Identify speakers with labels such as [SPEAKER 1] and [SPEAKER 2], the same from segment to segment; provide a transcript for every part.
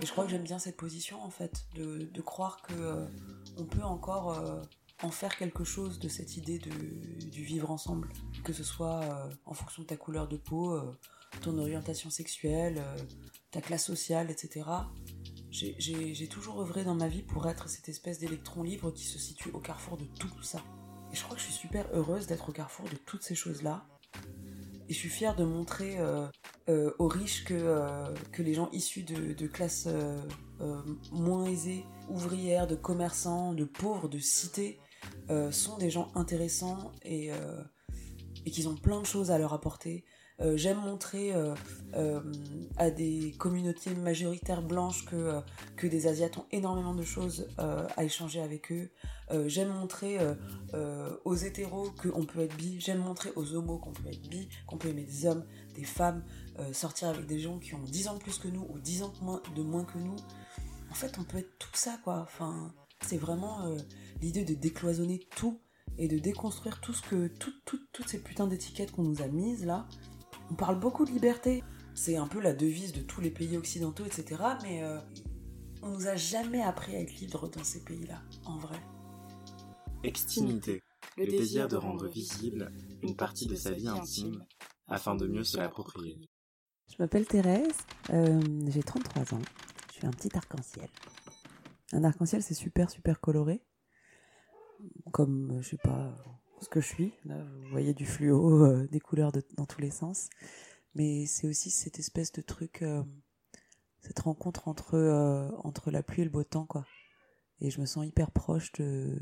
[SPEAKER 1] Et je crois que j'aime bien cette position en fait, de, croire que euh, on peut encore euh, en faire quelque chose de cette idée de, du vivre ensemble, que ce soit euh, en fonction de ta couleur de peau, ton orientation sexuelle, ta classe sociale, etc. J'ai toujours œuvré dans ma vie pour être cette espèce d'électron libre qui se situe au carrefour de tout ça. Et je crois que je suis super heureuse d'être au carrefour de toutes ces choses-là. Et je suis fière de montrer euh, euh, aux riches que, euh, que les gens issus de, classes moins aisées, ouvrières, de commerçants, de pauvres, de cités, sont des gens intéressants et, qu'ils ont plein de choses à leur apporter. J'aime montrer à des communautés majoritaires blanches que, que des Asiates ont énormément de choses à échanger avec eux. Euh, J'aime montrer euh, euh, aux hétéros qu'on peut être bi. J'aime montrer aux homos qu'on peut être bi, qu'on peut aimer des hommes, des femmes, sortir avec des gens qui ont 10 ans de plus que nous ou 10 ans de moins, que nous. En fait, on peut être tout ça, quoi. Enfin, c'est vraiment l'idée de décloisonner tout et de déconstruire tout ce que tout- tout- toutes ces putains d'étiquettes qu'on nous a mises là. On parle beaucoup de liberté. C'est un peu la devise de tous les pays occidentaux, etc. Mais on nous a jamais appris à être libre dans ces pays-là, en vrai.
[SPEAKER 2] Extimité, le désir de rendre visible une partie de sa vie intime afin de mieux se l'approprier.
[SPEAKER 1] Je m'appelle Thérèse, euh, j'ai 33 ans, je suis un petit arc-en-ciel. Un arc-en-ciel, c'est super, super coloré. Comme, euh, je sais pas ce que je suis. Là, vous voyez du fluo, euh, des couleurs de- dans tous les sens. Mais c'est aussi cette espèce de truc, euh, cette rencontre entre, euh, entre la pluie et le beau temps, quoi. Et je me sens hyper proche de,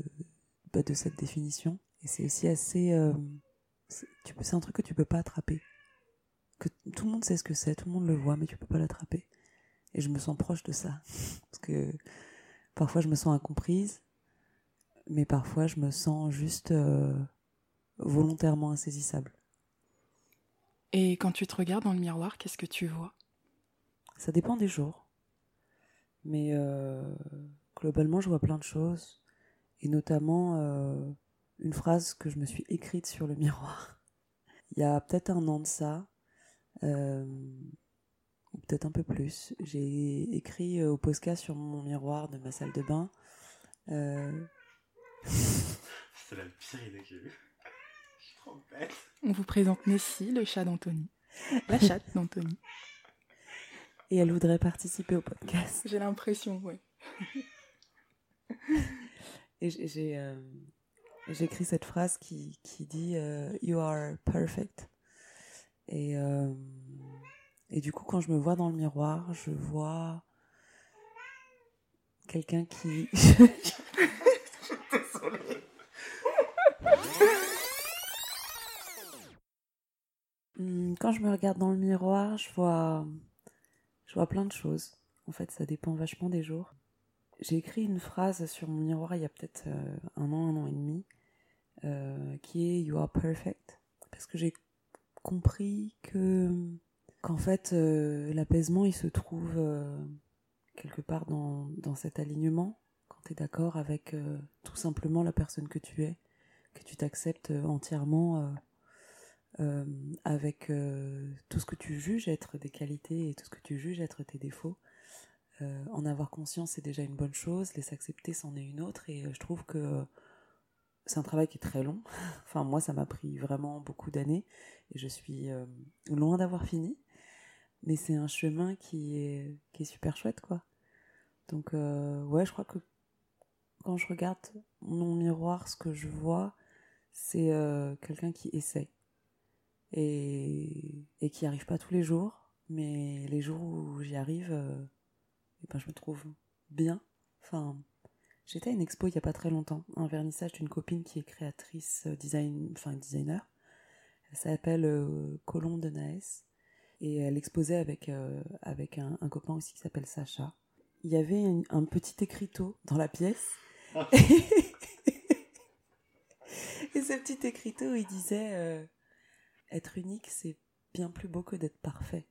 [SPEAKER 1] bah, de cette définition. Et c'est aussi assez... euh, c'est un truc que tu peux pas attraper que tout le monde sait ce que c'est, tout le monde le voit, mais tu peux pas l'attraper. Et je me sens proche de ça. Parce que parfois je me sens incomprise, mais parfois je me sens juste euh, volontairement insaisissable.
[SPEAKER 3] Et quand tu te regardes dans le miroir, qu'est-ce que tu vois?
[SPEAKER 1] Ça dépend des jours. Mais euh, globalement, je vois plein de choses. Et notamment euh, une phrase que je me suis écrite sur le miroir. Il y a peut-être un an de ça, euh, ou peut-être un peu plus. J'ai écrit euh, au Posca sur mon miroir de ma salle de bain. euh,
[SPEAKER 2] C'est la pire idée que j'ai eue. Je suis trop bête.
[SPEAKER 3] On vous présente Nessie, le chat d'Anthony. La chatte d'Anthony.
[SPEAKER 1] et elle voudrait participer au podcast.
[SPEAKER 3] J'ai l'impression, ouais.
[SPEAKER 1] Et j'ai- euh, écrit cette phrase qui, qui dit euh, You are perfect. Et, euh, et du coup, quand je me vois dans le miroir, je vois quelqu'un qui. Hmm, Quand je me regarde dans le miroir, je vois, je vois plein de choses. En fait, ça dépend vachement des jours. J'ai écrit une phrase sur mon miroir il y a peut-être euh, un an, un an et demi, euh, qui est You are perfect. Parce que j'ai compris que qu'en fait euh, l'apaisement il se trouve quelque part dans, dans cet alignement, quand tu es d'accord avec tout simplement la personne que tu es, que tu t'acceptes entièrement avec tout ce que tu juges être des qualités et tout ce que tu juges être tes défauts. Euh, en avoir conscience, c'est déjà une bonne chose. Les accepter, c'en est une autre. Et euh, je trouve que c'est un travail qui est très long. enfin, moi, ça m'a pris vraiment beaucoup d'années. Et je suis euh, loin d'avoir fini. Mais c'est un chemin qui est, super chouette, quoi. Donc, ouais, je crois que quand je regarde mon miroir, ce que je vois, c'est quelqu'un qui essaie. Et, et qui n'y arrive pas tous les jours. Mais les jours où j'y arrive, eh ben, je me trouve bien. Enfin, J'étais à une expo il n'y a pas très longtemps, un vernissage d'une copine qui est créatrice, euh, design, enfin designer. Elle s'appelle euh, Colombe de Naes et elle exposait avec, euh, avec un, un copain aussi qui s'appelle Sacha. Il y avait un, un petit écriteau dans la pièce. et ce petit écriteau, il disait euh, Être unique, c'est bien plus beau que d'être parfait.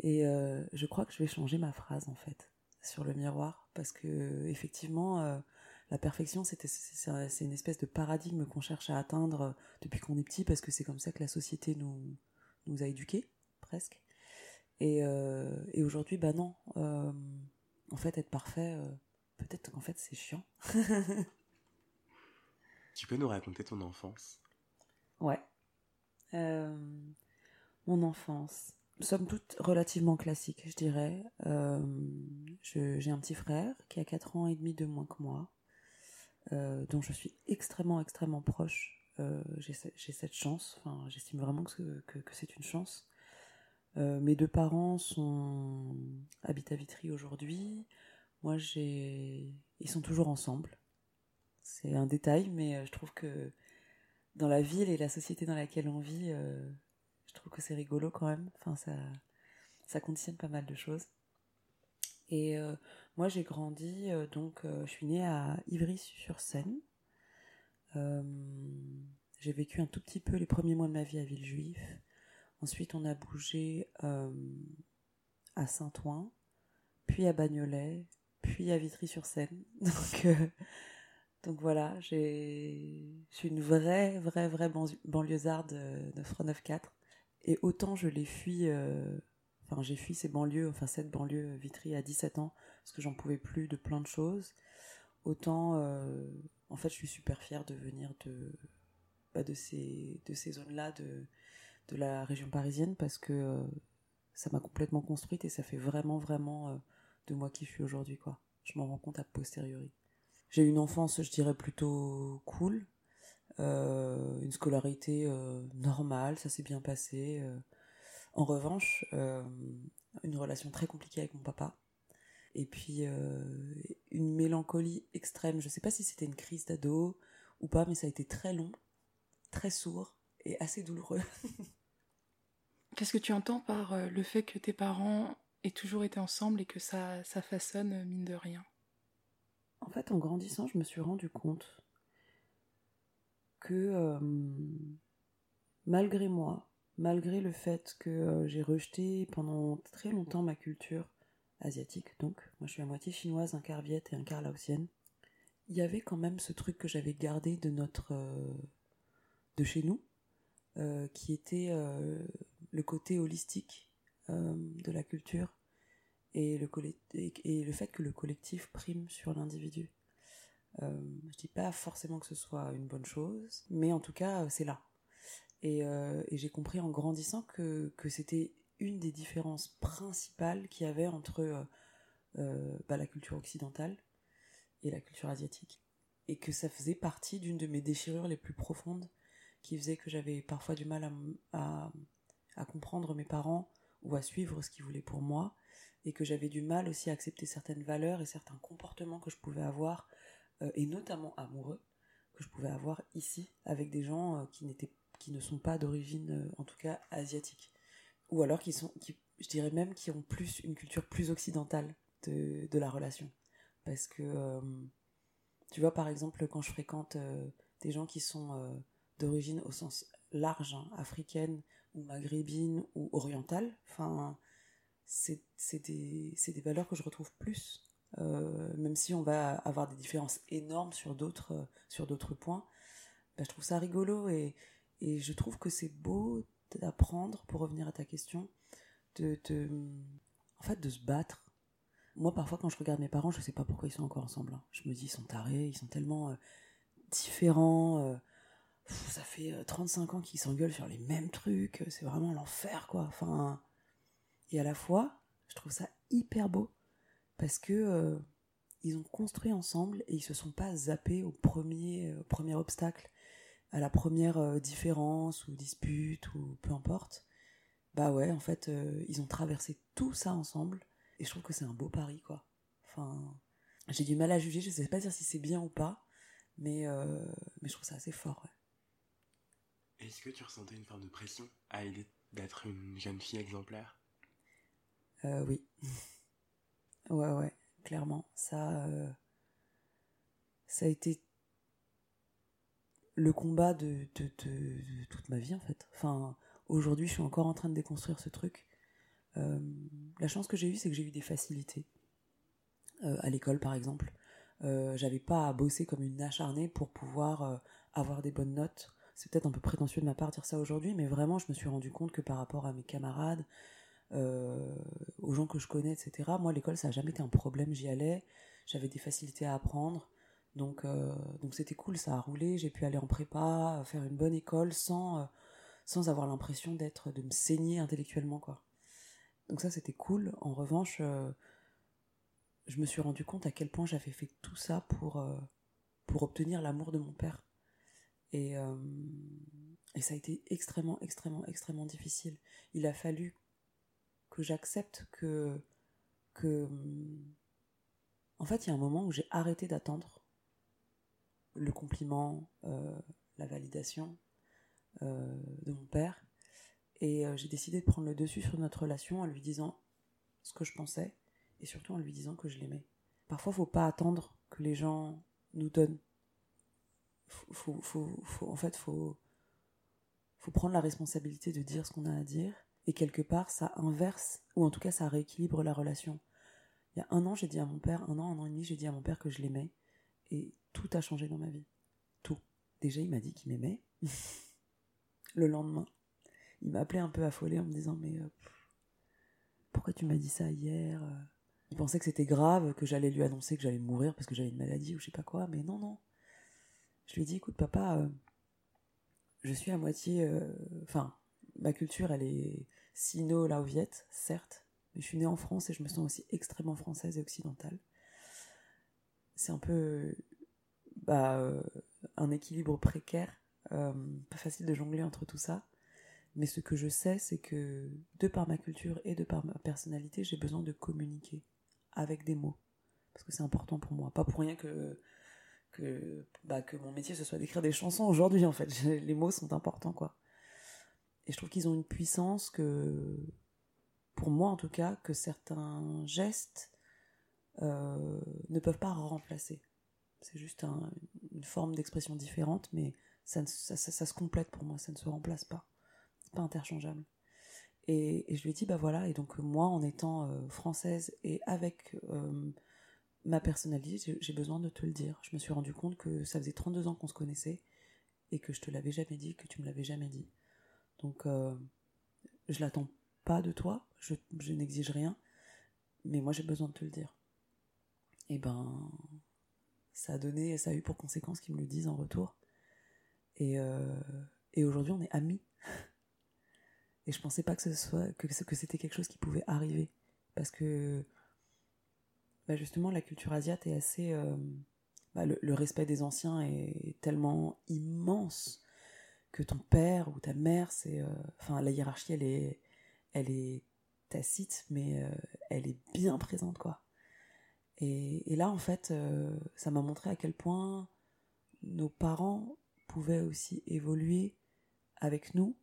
[SPEAKER 1] Et euh, je crois que je vais changer ma phrase en fait sur le miroir parce que effectivement euh, la perfection c'est une espèce de paradigme qu'on cherche à atteindre euh, depuis qu'on est petit parce que c'est comme ça que la société nous nous a éduqués presque et, euh, et aujourd'hui bah non en fait être parfait peut-être qu'en fait c'est chiant
[SPEAKER 2] Tu peux nous raconter ton enfance?
[SPEAKER 1] Ouais. Mon enfance. Somme toute relativement classique, je dirais. Euh, J'ai un petit frère qui a 4 ans et demi de moins que moi, euh, dont je suis extrêmement, extrêmement proche. Euh, j'ai cette chance, enfin, j'estime vraiment que, que, que c'est une chance. Euh, mes deux parents sont habitent à Vitry aujourd'hui. Moi, j'ai, ils sont toujours ensemble. C'est un détail, mais euh, je trouve que dans la ville et la société dans laquelle on vit, euh, je trouve que c'est rigolo quand même. Enfin, ça, conditionne pas mal de choses. Et euh, moi, j'ai grandi, euh, donc euh, je suis née à Ivry-sur-Seine. J'ai vécu un tout petit peu les premiers mois de ma vie à Villejuif. Ensuite, on a bougé à Saint-Ouen, puis à Bagnolet, puis à Vitry-sur-Seine. Donc, voilà, je suis une vraie, vraie, vraie banlieusarde de, de Front 94. Et autant je l'ai fui, euh, enfin j'ai fui ces banlieues, enfin cette banlieue Vitry à 17 ans, parce que j'en pouvais plus de plein de choses. Autant, euh, en fait, je suis super fière de venir de, bah, de ces, de ces zones-là, de, de la région parisienne, parce que euh, ça m'a complètement construite et ça fait vraiment, vraiment de moi qui suis aujourd'hui, quoi. Je m'en rends compte a posteriori. J'ai une enfance, je dirais, plutôt cool. Euh, une scolarité euh, normale, ça s'est bien passé. euh. En revanche, une relation très compliquée avec mon papa. Et puis, une mélancolie extrême. Je sais pas si c'était une crise d'ado ou pas, mais ça a été très long, très sourd et assez douloureux.
[SPEAKER 3] Qu'est-ce que tu entends par le fait que tes parents aient toujours été ensemble et que ça, ça façonne, mine de rien?
[SPEAKER 1] En fait, en grandissant, je me suis rendu compte que malgré moi, malgré le fait que j'ai rejeté pendant très longtemps ma culture asiatique, donc moi je suis à moitié chinoise, un quart viette et un quart laotienne, il y avait quand même ce truc que j'avais gardé de notre de chez nous, qui était le côté holistique de la culture et le fait que le collectif prime sur l'individu. Euh, je dis pas forcément que ce soit une bonne chose, mais en tout cas, euh, c'est là. Et, euh, et j'ai compris en grandissant que, c'était une des différences principales qu'il y avait entre euh, bah, la culture occidentale et la culture asiatique. Et que ça faisait partie d'une de mes déchirures les plus profondes qui faisait que j'avais parfois du mal à, comprendre mes parents ou à suivre ce qu'ils voulaient pour moi et que j'avais du mal aussi à accepter certaines valeurs et certains comportements que je pouvais avoir et notamment amoureux que je pouvais avoir ici avec des gens euh, qui n'étaient qui ne sont pas d'origine euh, en tout cas asiatique. Ou alors qui sont qui je dirais même qui ont plus une culture plus occidentale de, de la relation. Parce que euh, tu vois par exemple quand je fréquente euh, des gens qui sont euh, d'origine au sens large hein, africaine ou maghrébine ou orientale enfin c'est des, des valeurs que je retrouve plus euh, même si on va avoir des différences énormes sur d'autres euh, sur d'autres points bah, je trouve ça rigolo et, je trouve que c'est beau d'apprendre pour revenir à ta question de, en fait de se battre. Moi parfois quand je regarde mes parents je sais pas pourquoi ils sont encore ensemble hein. je me dis ils sont tarés ils sont tellement euh, différents euh, ça fait euh, 35 ans qu'ils s'engueulent sur les mêmes trucs euh, c'est vraiment l'enfer quoi. Enfin et à la fois je trouve ça hyper beau parce que euh, ils ont construit ensemble et ils se sont pas zappés au premier, euh, premier obstacle, à la première euh, différence ou dispute ou peu importe. Bah ouais, en fait, ils ont traversé tout ça ensemble et je trouve que c'est un beau pari, quoi. Enfin, j'ai du mal à juger, je sais pas dire si c'est bien ou pas, mais, mais je trouve ça assez fort.
[SPEAKER 4] Est-ce que tu ressentais une forme de pression à l'idée d'être une jeune fille exemplaire?
[SPEAKER 1] Euh, Oui. Ouais, ouais, clairement. Ça, euh, ça a été le combat de, toute ma vie, en fait. Enfin, aujourd'hui, je suis encore en train de déconstruire ce truc. Euh, la chance que j'ai eue, c'est que j'ai eu des facilités. Euh, à l'école, par exemple. J'avais pas à bosser comme une acharnée pour pouvoir avoir des bonnes notes. C'est peut-être un peu prétentieux de ma part dire ça aujourd'hui, mais vraiment, je me suis rendu compte que par rapport à mes camarades, aux gens que je connais, etc., moi, l'école, ça n'a jamais été un problème. J'y allais, j'avais des facilités à apprendre. Donc, donc c'était cool, ça a roulé. J'ai pu aller en prépa, faire une bonne école sans, sans avoir l'impression d'être, de me saigner intellectuellement, quoi. Donc ça, c'était cool. En revanche, je me suis rendu compte à quel point j'avais fait tout ça pour, euh, pour obtenir l'amour de mon père. Et, euh, et ça a été extrêmement, extrêmement, extrêmement difficile. Il a fallu que j'accepte que, que. En fait, il y a un moment où j'ai arrêté d'attendre le compliment, euh, la validation de mon père. Et j'ai décidé de prendre le dessus sur notre relation en lui disant ce que je pensais et surtout en lui disant que je l'aimais. Parfois, faut pas attendre que les gens nous donnent. Faut, faut, faut, en fait, faut, faut prendre la responsabilité de dire ce qu'on a à dire, et quelque part, ça inverse, ou en tout cas, ça rééquilibre la relation. Il y a un an, j'ai dit à mon père, un an, un an et demi, j'ai dit à mon père que je l'aimais, et tout a changé dans ma vie. Tout. Déjà, il m'a dit qu'il m'aimait. Le lendemain, il m'a appelé un peu affolé en me disant, mais euh, pourquoi tu m'as dit ça hier euh? Il pensait que c'était grave, que j'allais lui annoncer que j'allais mourir parce que j'avais une maladie ou je sais pas quoi, mais non, non. Je lui ai dit, écoute, papa, euh, je suis à moitié. Enfin, ma culture, elle est sino-laoviette, certes, mais je suis née en France et je me sens aussi extrêmement française et occidentale. C'est un peu. Bah, euh, un équilibre précaire, pas facile de jongler entre tout ça. Mais ce que je sais, c'est que de par ma culture et de par ma personnalité, j'ai besoin de communiquer avec des mots. Parce que c'est important pour moi. Pas pour rien que, que, bah, que mon métier ce soit d'écrire des chansons aujourd'hui, en fait. Les mots sont importants, quoi. Et je trouve qu'ils ont une puissance que, pour moi en tout cas, que certains gestes euh, ne peuvent pas remplacer. C'est juste une forme d'expression différente, mais ça, se complète pour moi, ça ne se remplace pas. C'est pas interchangeable. Et, je lui ai dit, bah voilà, et donc moi, en étant euh, française et avec euh, ma personnalité, j'ai besoin de te le dire. Je me suis rendu compte que ça faisait 32 ans qu'on se connaissait et que je te l'avais jamais dit, que tu me l'avais jamais dit. Donc, euh, je l'attends pas de toi, je, n'exige rien, mais moi j'ai besoin de te le dire. Et ben, ça a donné, ça a eu pour conséquence qu'ils me le disent en retour. Et, et aujourd'hui, on est amis. Et je pensais pas que ce soit que, que c'était quelque chose qui pouvait arriver. Parce que bah justement la culture asiate est assez. Euh, bah le, respect des anciens est tellement immense que ton père ou ta mère, c'est. Euh, enfin, la hiérarchie, elle est, elle est tacite, mais euh, elle est bien présente, quoi. Et, là, en fait, ça m'a montré à quel point nos parents pouvaient aussi évoluer avec nous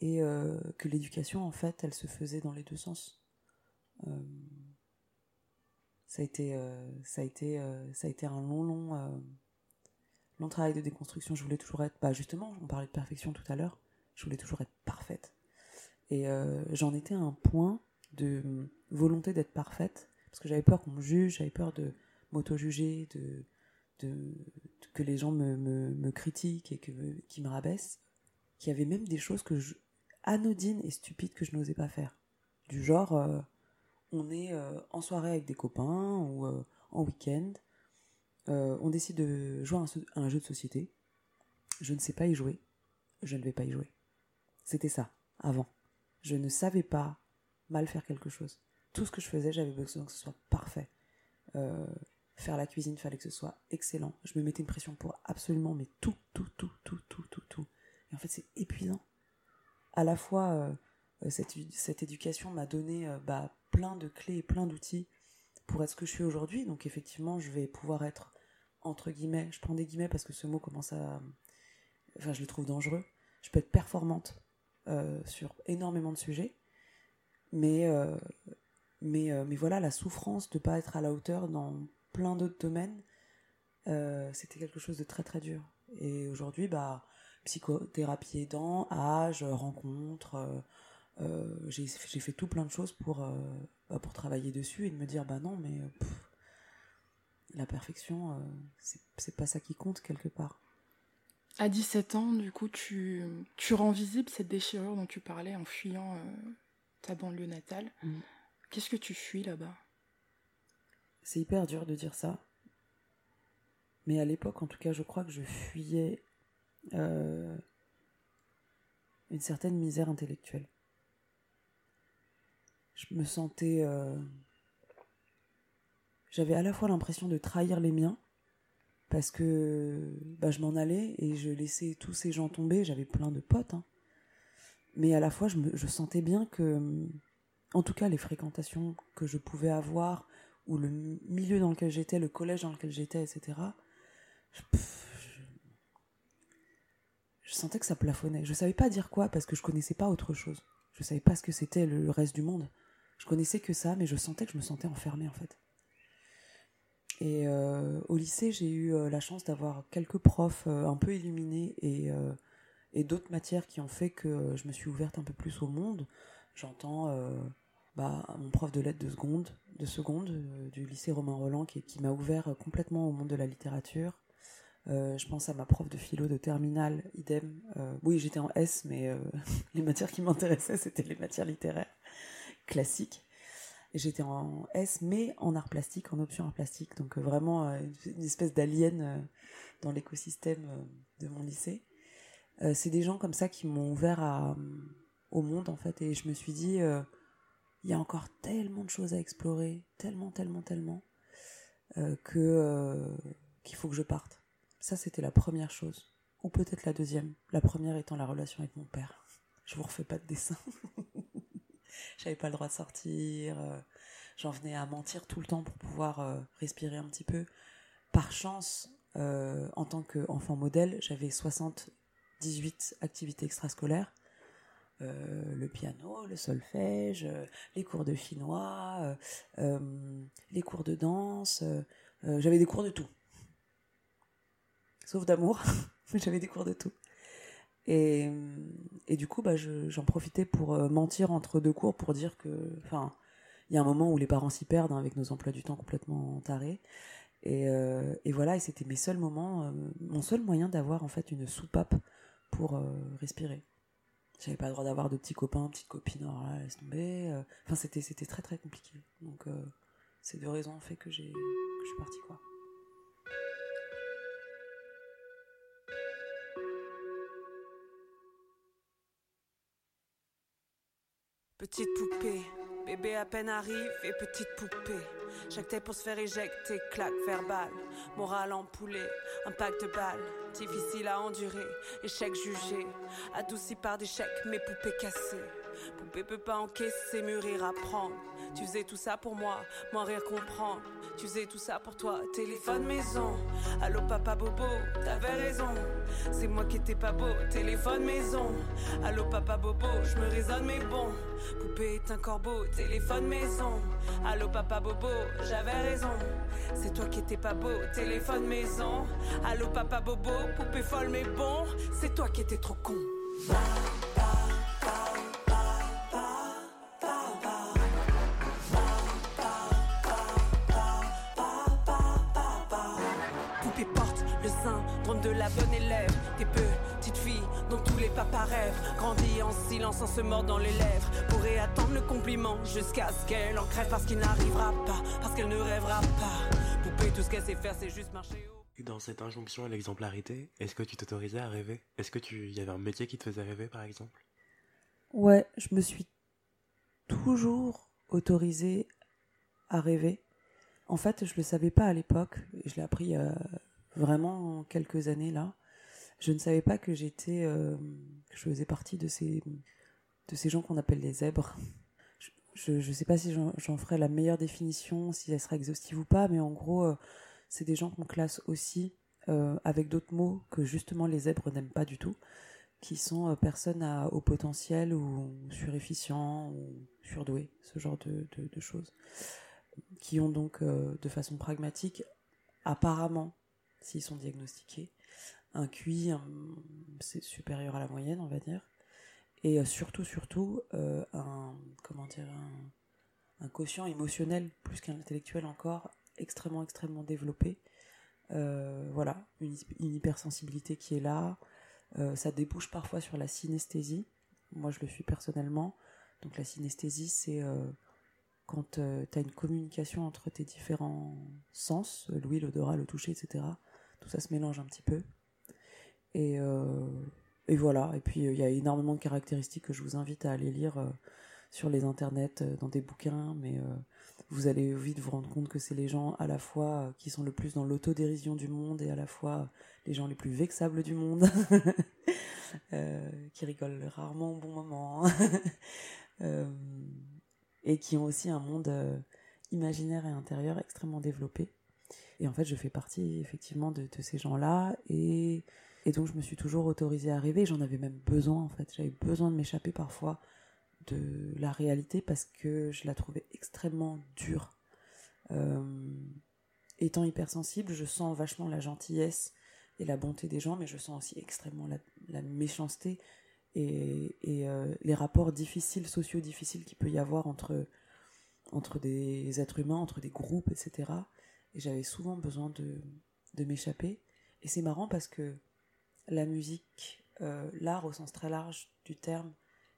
[SPEAKER 1] et euh, que l'éducation en fait elle se faisait dans les deux sens euh, ça a été euh, ça a été ça a été un long long long travail de déconstruction je voulais toujours être bah justement on parlait de perfection tout à l'heure je voulais toujours être parfaite et j'en étais à un point de volonté d'être parfaite parce que j'avais peur qu'on me juge j'avais peur de m'auto-juger de, que les gens me, critiquent et que qui me rabaissent qu'il y avait même des choses que je, anodine et stupide que je n'osais pas faire. Du genre, euh, on est euh, en soirée avec des copains ou euh, en week-end, on décide de jouer à un, jeu de société. Je ne sais pas y jouer, je ne vais pas y jouer. C'était ça, avant. Je ne savais pas mal faire quelque chose. Tout ce que je faisais, j'avais besoin que ce soit parfait. faire la cuisine, fallait que ce soit excellent. Je me mettais une pression pour absolument, mais tout, tout, tout, tout, tout, tout, tout. Et en fait, c'est épuisant à la fois euh, cette, cette, éducation m'a donné euh, bah, plein de clés et plein d'outils pour être ce que je suis aujourd'hui. Donc effectivement, je vais pouvoir être entre guillemets, je prends des guillemets parce que ce mot commence à, enfin, je le trouve dangereux. Je peux être performante euh, sur énormément de sujets, mais euh, mais euh, mais voilà, la souffrance de pas être à la hauteur dans plein d'autres domaines, c'était quelque chose de très très dur. Et aujourd'hui, bah psychothérapie aidant, âge, rencontre, j'ai fait tout plein de choses pour pour travailler dessus et de me dire bah non mais la perfection c'est pas ça qui compte quelque part.
[SPEAKER 3] À 17 ans, du coup, tu, tu rends visible cette déchirure dont tu parlais en fuyant euh, ta banlieue natale. Mm. Qu'est-ce que tu fuis là-bas?
[SPEAKER 1] C'est hyper dur de dire ça. Mais à l'époque, en tout cas, je crois que je fuyais euh, une certaine misère intellectuelle. Je me sentais... Euh, j'avais à la fois l'impression de trahir les miens parce que bah, je m'en allais et je laissais tous ces gens tomber. J'avais plein de potes, hein. mais à la fois je, me, je sentais bien que, en tout cas, les fréquentations que je pouvais avoir ou le milieu dans lequel j'étais, le collège dans lequel j'étais, etc. Je, je, sentais que ça plafonnait. Je savais pas dire quoi parce que je connaissais pas autre chose. Je savais pas ce que c'était le reste du monde. Je connaissais que ça, mais je sentais que je me sentais enfermée en fait. Et euh, au lycée, j'ai eu euh, la chance d'avoir quelques profs euh, un peu illuminés et, d'autres matières qui ont fait que je me suis ouverte un peu plus au monde. J'entends bah, mon prof de lettres de seconde, de seconde du lycée Romain Roland qui, qui m'a ouvert complètement au monde de la littérature. je pense à ma prof de philo de terminale, idem. oui, j'étais en S, mais les matières qui m'intéressaient, c'était les matières littéraires classiques. J'étais en S, mais en art plastique, en option art plastique. Donc euh, vraiment euh, une espèce d'alien euh, dans l'écosystème de mon lycée. c'est des gens comme ça qui m'ont ouvert au monde, en fait. Et je me suis dit, il y a encore tellement de choses à explorer, tellement, tellement, tellement, que qu'il faut que je parte. Ça, c'était la première chose. Ou peut-être la deuxième. La première étant la relation avec mon père. Je vous refais pas de dessin. J'avais pas le droit de sortir. Euh, j'en venais à mentir tout le temps pour pouvoir euh, respirer un petit peu. Par chance, euh, en tant qu'enfant modèle, j'avais 78 activités extrascolaires. le piano, le solfège, les cours de chinois, les cours de danse. j'avais des cours de tout. Sauf d'amour, mais j'avais des cours de tout. Et, et du coup, bah, j'en profitais pour euh, mentir entre deux cours pour dire que, enfin, il y a un moment où les parents s'y perdent hein, avec nos emplois du temps complètement tarés. Et, euh, voilà, et c'était mes seuls moments, euh, mon seul moyen d'avoir en fait une soupape pour respirer. J'avais pas le droit d'avoir de petits copains, petites copines, alors là, laisse tomber. Enfin, c'était, c'était très très compliqué. Donc, ces deux raisons ont fait que j'ai, que je suis partie, quoi.
[SPEAKER 5] Petite poupée, bébé à peine arrive et petite poupée. Tête pour se faire éjecter, claque verbale, morale en poulet, impact de balle, difficile à endurer, échec jugé, adouci par des chèques, mes poupées cassées. Poupée peut pas encaisser, mûrir, apprendre. Tu faisais tout ça pour moi, moi rire comprendre. Tu faisais tout ça pour toi, téléphone maison. Allô papa Bobo, t'avais raison. C'est moi qui étais pas beau, téléphone maison. Allô papa Bobo, je me raisonne mais bon. Poupée est un corbeau, téléphone maison. Allô papa Bobo, j'avais raison. C'est toi qui étais pas beau, téléphone maison. Allô papa Bobo, poupée folle mais bon. C'est toi qui étais trop con. Papas rêvent, grandit en silence en se mordant dans les lèvres, pourrait attendre le compliment jusqu'à ce qu'elle en crève parce qu'il n'arrivera pas, parce qu'elle ne rêvera pas. Poupée, tout ce qu'elle sait faire, c'est juste marcher
[SPEAKER 4] haut. Dans cette injonction à l'exemplarité, est-ce que tu t'autorisais à rêver? Est-ce que tu y avait un métier qui te faisait rêver, par exemple?
[SPEAKER 1] Ouais, je me suis toujours autorisée à rêver. En fait, je le savais pas à l'époque, je l'ai appris euh, vraiment en quelques années là. Je ne savais pas que j'étais, euh, je faisais partie de ces, de ces gens qu'on appelle les zèbres. je ne sais pas si j'en ferai la meilleure définition, si elle sera exhaustive ou pas, mais en gros, euh, c'est des gens qu'on classe aussi euh, avec d'autres mots que justement les zèbres n'aiment pas du tout, qui sont personnes à haut potentiel ou surefficients ou surdoués, ce genre de, choses, qui ont donc de façon pragmatique, apparemment, s'ils sont diagnostiqués, un QI c'est supérieur à la moyenne, on va dire, et euh, surtout, surtout, euh, un, comment dire, quotient émotionnel, plus qu'un intellectuel encore, extrêmement, extrêmement développé. Euh, voilà, une, hypersensibilité qui est là. ça débouche parfois sur la synesthésie. Moi, je le suis personnellement. Donc, la synesthésie, c'est quand tu as une communication entre tes différents sens, l'ouïe, l'odorat, le toucher, etc. Tout ça se mélange un petit peu. Et, et voilà, et puis euh, il y a énormément de caractéristiques que je vous invite à aller lire euh, sur les internets, euh, dans des bouquins, mais vous allez vite vous rendre compte que c'est les gens à la fois qui sont le plus dans l'autodérision du monde et à la fois les gens les plus vexables du monde, qui rigolent rarement au bon moment, et qui ont aussi un monde imaginaire et intérieur extrêmement développé. Et en fait, je fais partie effectivement de, de ces gens-là, et et donc je me suis toujours autorisée à rêver, j'en avais même besoin en fait, j'avais besoin de m'échapper parfois de la réalité parce que je la trouvais extrêmement dure. Euh, étant hypersensible, je sens vachement la gentillesse et la bonté des gens, mais je sens aussi extrêmement la, méchanceté et, euh, les rapports difficiles, sociaux difficiles qu'il peut y avoir entre, entre des êtres humains, entre des groupes, etc. Et j'avais souvent besoin de, de m'échapper. Et c'est marrant parce que la musique, euh, l'art au sens très large du terme,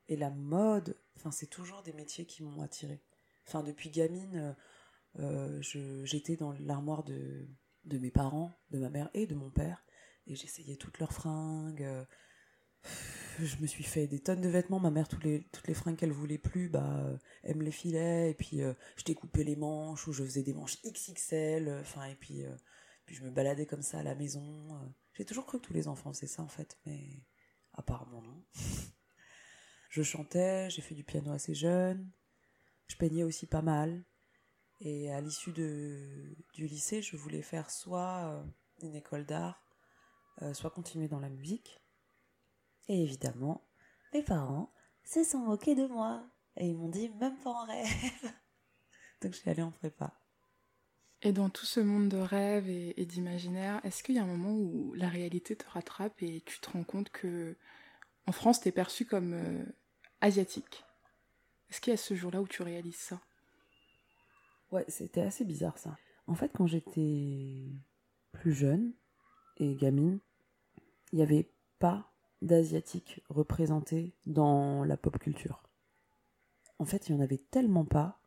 [SPEAKER 1] et la mode, enfin c'est toujours des métiers qui m'ont attiré. Enfin depuis gamine, euh, j'étais dans l'armoire de, de mes parents, de ma mère et de mon père, et j'essayais toutes leurs fringues. Euh, je me suis fait des tonnes de vêtements. Ma mère, toutes les, toutes les fringues qu'elle voulait plus, bah, elle me les filait. Et puis, je découpais les manches ou je faisais des manches XXL. Enfin, et puis, puis je me baladais comme ça à la maison. J'ai toujours cru que tous les enfants faisaient ça en fait, mais apparemment non. je chantais, j'ai fait du piano assez jeune, je peignais aussi pas mal. Et à l'issue du lycée, je voulais faire soit euh, une école d'art, euh, soit continuer dans la musique. Et évidemment, mes parents se sont moqués de moi. Et ils m'ont dit, même pas en rêve. Donc je suis allée en prépa.
[SPEAKER 3] Et dans tout ce monde de rêves et, d'imaginaire, est-ce qu'il y a un moment où la réalité te rattrape et tu te rends compte que en France, tu es perçu comme euh, asiatique? Est-ce qu'il y a ce jour-là où tu réalises ça?
[SPEAKER 1] Ouais, c'était assez bizarre ça. En fait, quand j'étais plus jeune et gamine, il n'y avait pas d'asiatique représenté dans la pop culture. En fait, il n'y en avait tellement pas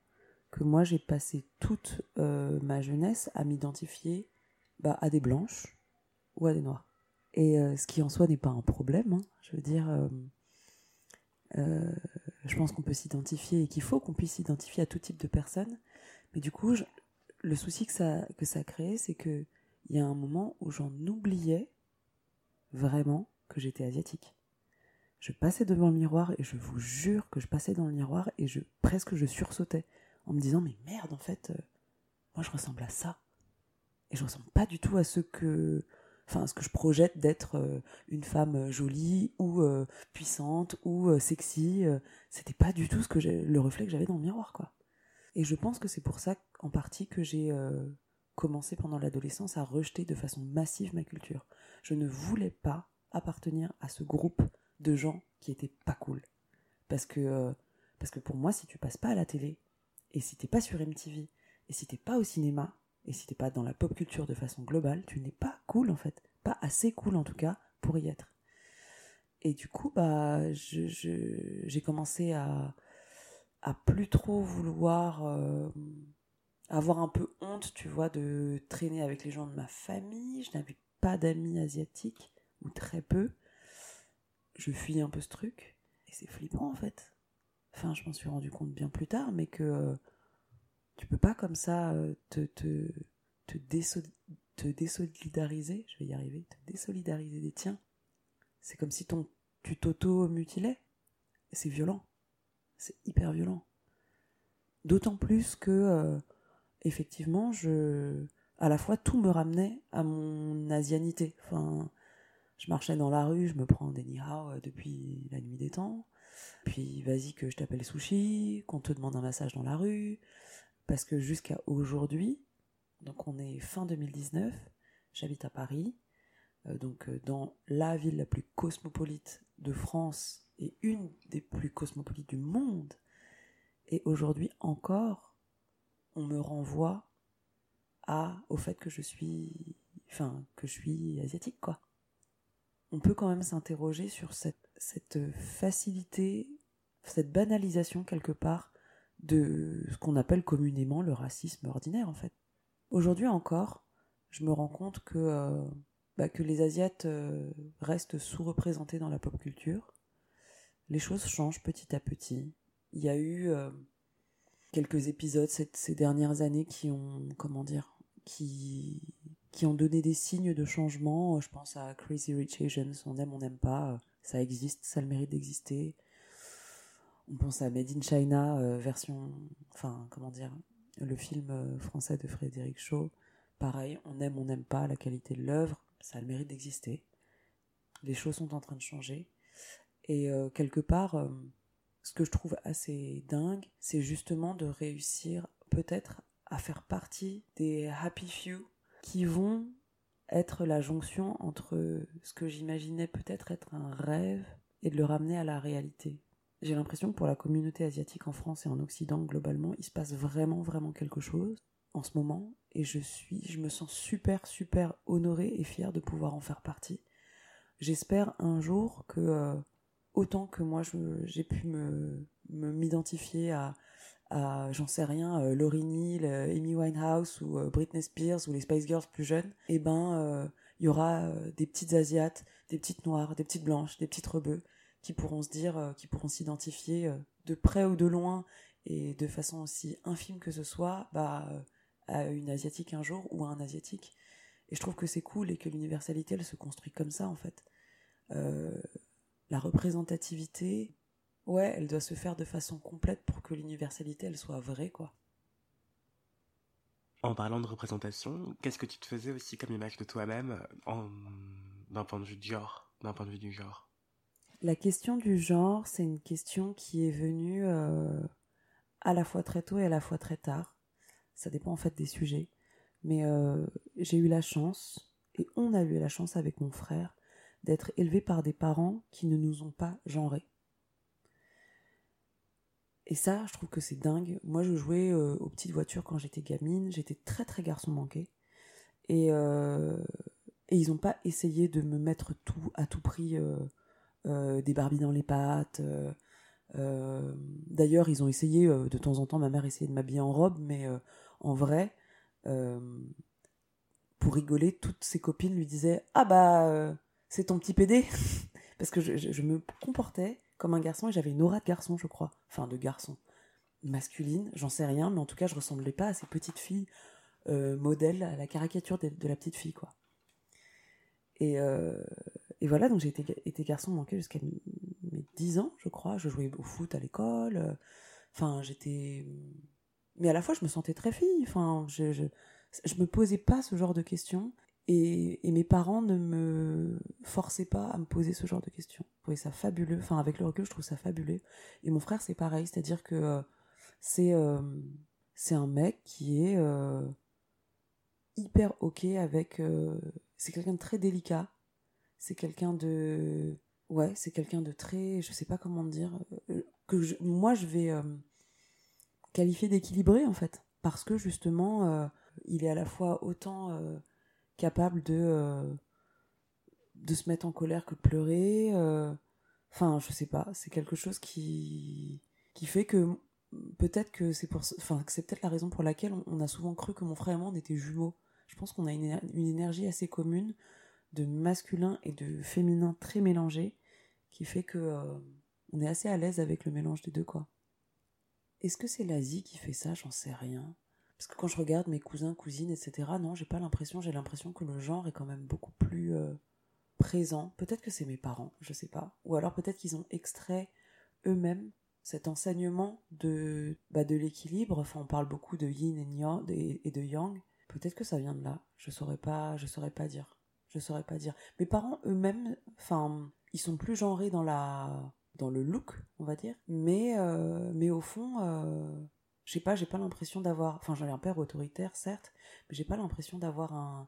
[SPEAKER 1] que moi j'ai passé toute euh, ma jeunesse à m'identifier bah, à des blanches ou à des noirs. Et euh, ce qui en soi n'est pas un problème. Hein. Je veux dire, euh, je pense qu'on peut s'identifier et qu'il faut qu'on puisse s'identifier à tout type de personnes. Mais du coup, le souci que ça, que ça a créé, c'est qu'il y a un moment où j'en oubliais vraiment que j'étais asiatique. Je passais devant le miroir et je vous jure que je passais dans le miroir et presque je sursautais en me disant mais merde en fait euh, moi je ressemble à ça. Et je ressemble pas du tout à ce que je projette d'être euh, une femme euh, jolie ou puissante ou sexy c'était pas du tout ce que le reflet que j'avais dans le miroir quoi. Et je pense que c'est pour ça en partie que j'ai commencé pendant l'adolescence à rejeter de façon massive ma culture. Je ne voulais pas appartenir à ce groupe de gens qui étaient pas cool. Parce que parce que pour moi si tu passes pas à la télé et si t'es pas sur MTV, et si t'es pas au cinéma, et si t'es pas dans la pop culture de façon globale, tu n'es pas cool en fait. Pas assez cool en tout cas pour y être. Et du coup, bah, j'ai commencé à, à plus trop vouloir euh, avoir un peu honte, tu vois, de traîner avec les gens de ma famille. Je n'avais pas d'amis asiatiques, ou très peu. Je fuis un peu ce truc. Et c'est flippant en fait enfin je m'en suis rendu compte bien plus tard, mais que euh, tu peux pas comme ça euh, te, te, te, te, désolidariser, je vais y arriver, te désolidariser des tiens. C'est comme si ton, tu t'auto-mutilais. C'est violent. C'est hyper violent. D'autant plus que, euh, effectivement, je, à la fois, tout me ramenait à mon asianité. Enfin, je marchais dans la rue, je me prends des ni hao depuis la nuit des temps. Puis, vas-y que je t'appelle sushi, qu'on te demande un massage dans la rue. Parce que jusqu'à aujourd'hui, donc on est fin 2019, j'habite à Paris, euh, donc euh, dans la ville la plus cosmopolite de France et une des plus cosmopolites du monde. Et aujourd'hui encore, on me renvoie au fait que je suis, enfin, que je suis asiatique, quoi. On peut quand même s'interroger sur cette, cette facilité, cette banalisation quelque part de ce qu'on appelle communément le racisme ordinaire, en fait. Aujourd'hui encore, je me rends compte que, euh, bah, que les Asiates euh, restent sous-représentés dans la pop culture. Les choses changent petit à petit. Il y a eu euh, quelques épisodes ces dernières années qui ont, comment dire, qui, qui ont donné des signes de changement. Je pense à Crazy Rich Asians, on aime, on n'aime pas, ça existe, ça a le mérite d'exister. On pense à Made in China, version, enfin, comment dire, le film euh, français de Frédéric Shaw, pareil, on aime, on n'aime pas la qualité de l'œuvre, ça a le mérite d'exister. Les choses sont en train de changer. Et euh, quelque part, euh, ce que je trouve assez dingue, c'est justement de réussir peut-être à faire partie des happy few qui vont être la jonction entre ce que j'imaginais peut-être être un rêve et de le ramener à la réalité. J'ai l'impression que pour la communauté asiatique en France et en Occident globalement, il se passe vraiment vraiment quelque chose en ce moment et je suis je me sens super super honorée et fière de pouvoir en faire partie. J'espère un jour que euh, autant que moi j'ai pu me m'identifier à à j'en sais rien euh, Laurie Neal, euh, Amy Winehouse ou Britney Spears ou les Spice Girls plus jeunes, eh ben il y aura des petites asiates, des petites noires, des petites blanches, des petites rebeux qui pourront se dire, euh, qui pourront s'identifier euh, de près ou de loin et de façon aussi infime que ce soit, bah, euh, à une asiatique un jour ou à un asiatique. Et je trouve que c'est cool et que l'universalité, elle se construit comme ça en fait. la représentativité, ouais, elle doit se faire de façon complète pour que l'universalité, elle soit vraie, quoi.
[SPEAKER 4] En parlant de représentation, qu'est-ce que tu te faisais aussi comme image de toi-même d'un point de vue du genre, d'un point de vue du genre?
[SPEAKER 1] La question du genre, c'est une question qui est venue euh, à la fois très tôt et à la fois très tard. Ça dépend en fait des sujets. Mais euh, j'ai eu la chance, et on a eu la chance avec mon frère, d'être élevés par des parents qui ne nous ont pas genrés. Et ça, je trouve que c'est dingue. Moi, je jouais euh, aux petites voitures quand j'étais gamine. J'étais très très garçon manqué. Et, et ils n'ont pas essayé de me mettre tout à tout prix euh, des Barbies dans les pattes. Euh, euh, d'ailleurs, ils ont essayé, de temps en temps, ma mère essayait de m'habiller en robe, mais en vrai, pour rigoler, toutes ses copines lui disaient Ah bah, c'est ton petit PD Parce que je, me comportais comme un garçon et j'avais une aura de garçon, je crois. Enfin, de garçon. Masculine, j'en sais rien, mais en tout cas, je ressemblais pas à ces petites filles modèles, à la caricature de, la petite fille, quoi. Et, et voilà, donc j'ai été, garçon manqué jusqu'à mes 10 ans, je crois. Je jouais au foot à l'école. Euh, enfin, j'étais. Mais à la fois, je me sentais très fille. Enfin, je, je me posais pas ce genre de questions. Et, et, mes parents ne me forçaient pas à me poser ce genre de questions. Je trouvais ça fabuleux. Enfin, avec le recul, je trouve ça fabuleux. Et mon frère, c'est pareil. C'est-à-dire que euh, c'est euh, c'est un mec qui est hyper ok avec. c'est quelqu'un de très délicat c'est quelqu'un de ouais c'est quelqu'un de très je sais pas comment dire euh, que moi je vais euh, qualifier d'équilibré en fait parce que justement euh, il est à la fois autant capable de de se mettre en colère que de pleurer enfin je sais pas c'est quelque chose qui fait que peut-être que c'est pour enfin c'est la raison pour laquelle on, a souvent cru que mon frère et moi était jumeaux je pense qu'on a une, énergie assez commune de masculin et de féminin très mélangé qui fait que euh, on est assez à l'aise avec le mélange des deux quoi. Est-ce que c'est l'Asie qui fait ça? J'en sais rien. Parce que quand je regarde mes cousins, cousines, etc., non, j'ai pas l'impression, j'ai l'impression que le genre est quand même beaucoup plus euh, présent. Peut-être que c'est mes parents, je sais pas. Ou alors peut-être qu'ils ont extrait eux-mêmes cet enseignement de, bah, de l'équilibre. Enfin, on parle beaucoup de yin et, yang, de yang. Peut-être que ça vient de là. Je saurais pas, je saurais pas dire. Je saurais pas dire. Mes parents eux-mêmes, enfin, ils sont plus genrés dans la, dans le look, on va dire. Mais, euh, mais au fond, euh, je sais pas, j'ai pas l'impression d'avoir, enfin, j'ai un père autoritaire, certes, mais j'ai pas l'impression d'avoir un,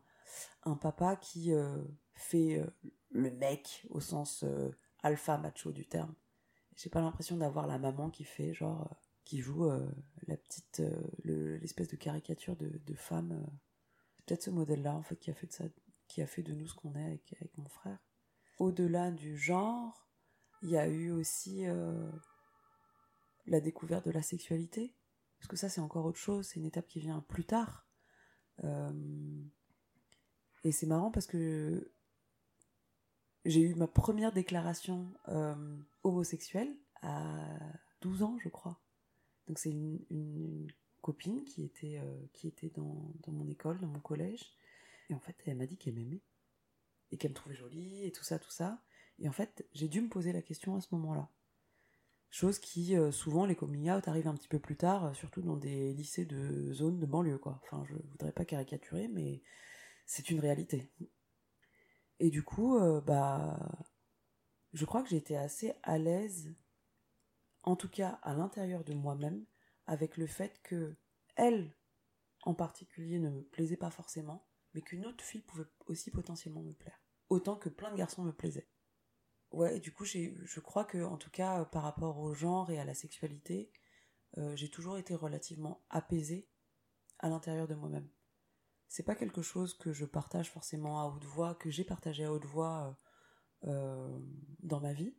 [SPEAKER 1] un papa qui euh, fait euh, le mec au sens euh, alpha macho du terme. J'ai pas l'impression d'avoir la maman qui fait genre qui joue la petite l'espèce de caricature de, de femme. Peut-être ce modèle-là en fait qui a fait de ça, qui a fait de nous ce qu'on est avec mon frère. Au-delà du genre, il y a eu aussi la découverte de la sexualité, parce que ça c'est encore autre chose, c'est une étape qui vient plus tard. Et c'est marrant parce que j'ai eu ma première déclaration euh, homosexuelle à 12 ans, je crois. Donc c'est une, copine qui était, euh, dans, mon école, dans mon collège. Et en fait, elle m'a dit qu'elle m'aimait. Et qu'elle me trouvait jolie et tout ça, tout ça. Et en fait, j'ai dû me poser la question à ce moment-là. Chose qui, euh, souvent, les coming out arrivent un petit peu plus tard, surtout dans des lycées de zone de banlieue, quoi. Enfin, je voudrais pas caricaturer, mais c'est une réalité. Et du coup, euh, bah, je crois que j'étais assez à l'aise, en tout cas à l'intérieur de moi-même, avec le fait que elle, en particulier, ne me plaisait pas forcément, mais qu'une autre fille pouvait aussi potentiellement me plaire, autant que plein de garçons me plaisaient. Ouais, du coup, je crois que, en tout cas, par rapport au genre et à la sexualité, euh, j'ai toujours été relativement apaisée à l'intérieur de moi-même c'est pas quelque chose que je partage forcément à haute voix, que j'ai partagé à haute voix euh, euh, dans ma vie,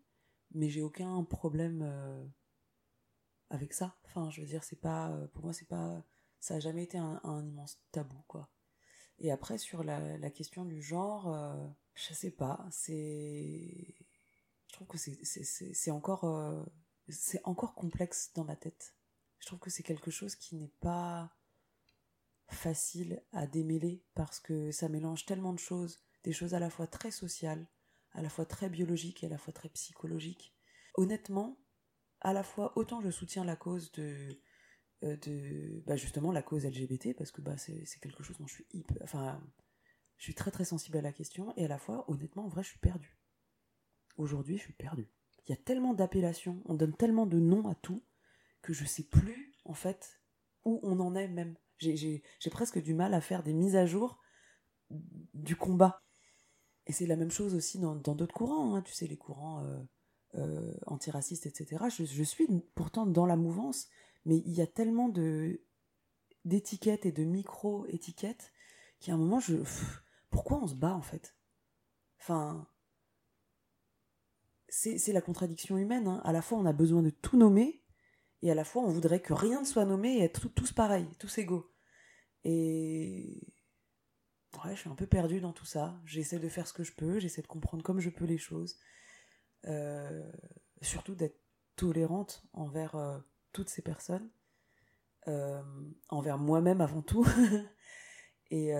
[SPEAKER 1] mais j'ai aucun problème euh, avec ça. Enfin, je veux dire, c'est pas, pour moi, c'est pas, ça a jamais été un, immense tabou, quoi. Et après, sur la, la question du genre, je sais pas, c'est, je trouve que c'est encore, c'est encore complexe dans ma tête. Je trouve que c'est quelque chose qui n'est pas facile à démêler parce que ça mélange tellement de choses, des choses à la fois très sociales, à la fois très biologiques et à la fois très psychologiques. Honnêtement, à la fois autant je soutiens la cause de euh, de bah justement la cause LGBT parce que bah c'est quelque chose dont je suis hyper, enfin je suis très très sensible à la question et à la fois honnêtement en vrai je suis perdu. Aujourd'hui je suis perdu. Il y a tellement d'appellations, on donne tellement de noms à tout que je sais plus en fait où on en est même. J'ai presque du mal à faire des mises à jour du combat. Et c'est la même chose aussi dans d'autres courants, hein. tu sais, les courants euh, euh, antiracistes, etc. Je, suis pourtant dans la mouvance, mais il y a tellement de d'étiquettes et de micro-étiquettes qu'à un moment, je... pourquoi on se bat en fait? Enfin, c'est la contradiction humaine. Hein. À la fois, on a besoin de tout nommer, et à la fois, on voudrait que rien ne soit nommé et être tous pareils, tous égaux. Et ouais, je suis un peu perdue dans tout ça. J'essaie de faire ce que je peux, j'essaie de comprendre comme je peux les choses. Euh, surtout d'être tolérante envers euh, toutes ces personnes, euh, envers moi-même avant tout. Et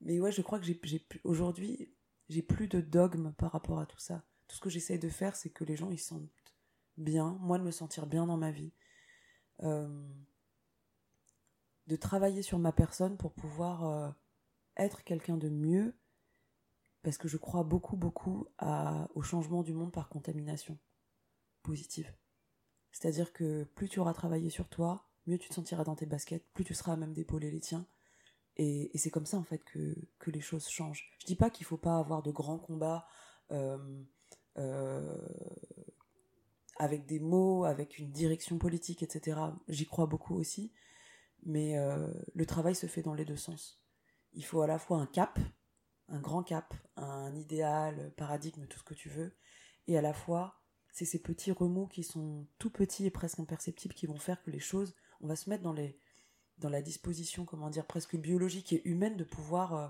[SPEAKER 1] mais ouais, je crois que j'ai, aujourd'hui, j'ai plus de dogme par rapport à tout ça. Tout ce que j'essaie de faire, c'est que les gens ils se sentent bien, moi de me sentir bien dans ma vie de travailler sur ma personne pour pouvoir euh, être quelqu'un de mieux, parce que je crois beaucoup, beaucoup à, au changement du monde par contamination positive. C'est-à-dire que plus tu auras travaillé sur toi, mieux tu te sentiras dans tes baskets, plus tu seras à même d'épauler les tiens. Et, c'est comme ça en fait que, que, les choses changent. Je dis pas qu'il faut pas avoir de grands combats euh, euh, avec des mots, avec une direction politique, etc. J'y crois beaucoup aussi mais euh, le travail se fait dans les deux sens. Il faut à la fois un cap, un grand cap, un idéal, paradigme, tout ce que tu veux, et à la fois, c'est ces petits remous qui sont tout petits et presque imperceptibles qui vont faire que les choses, on va se mettre dans les dans la disposition, comment dire, presque biologique et humaine de pouvoir euh,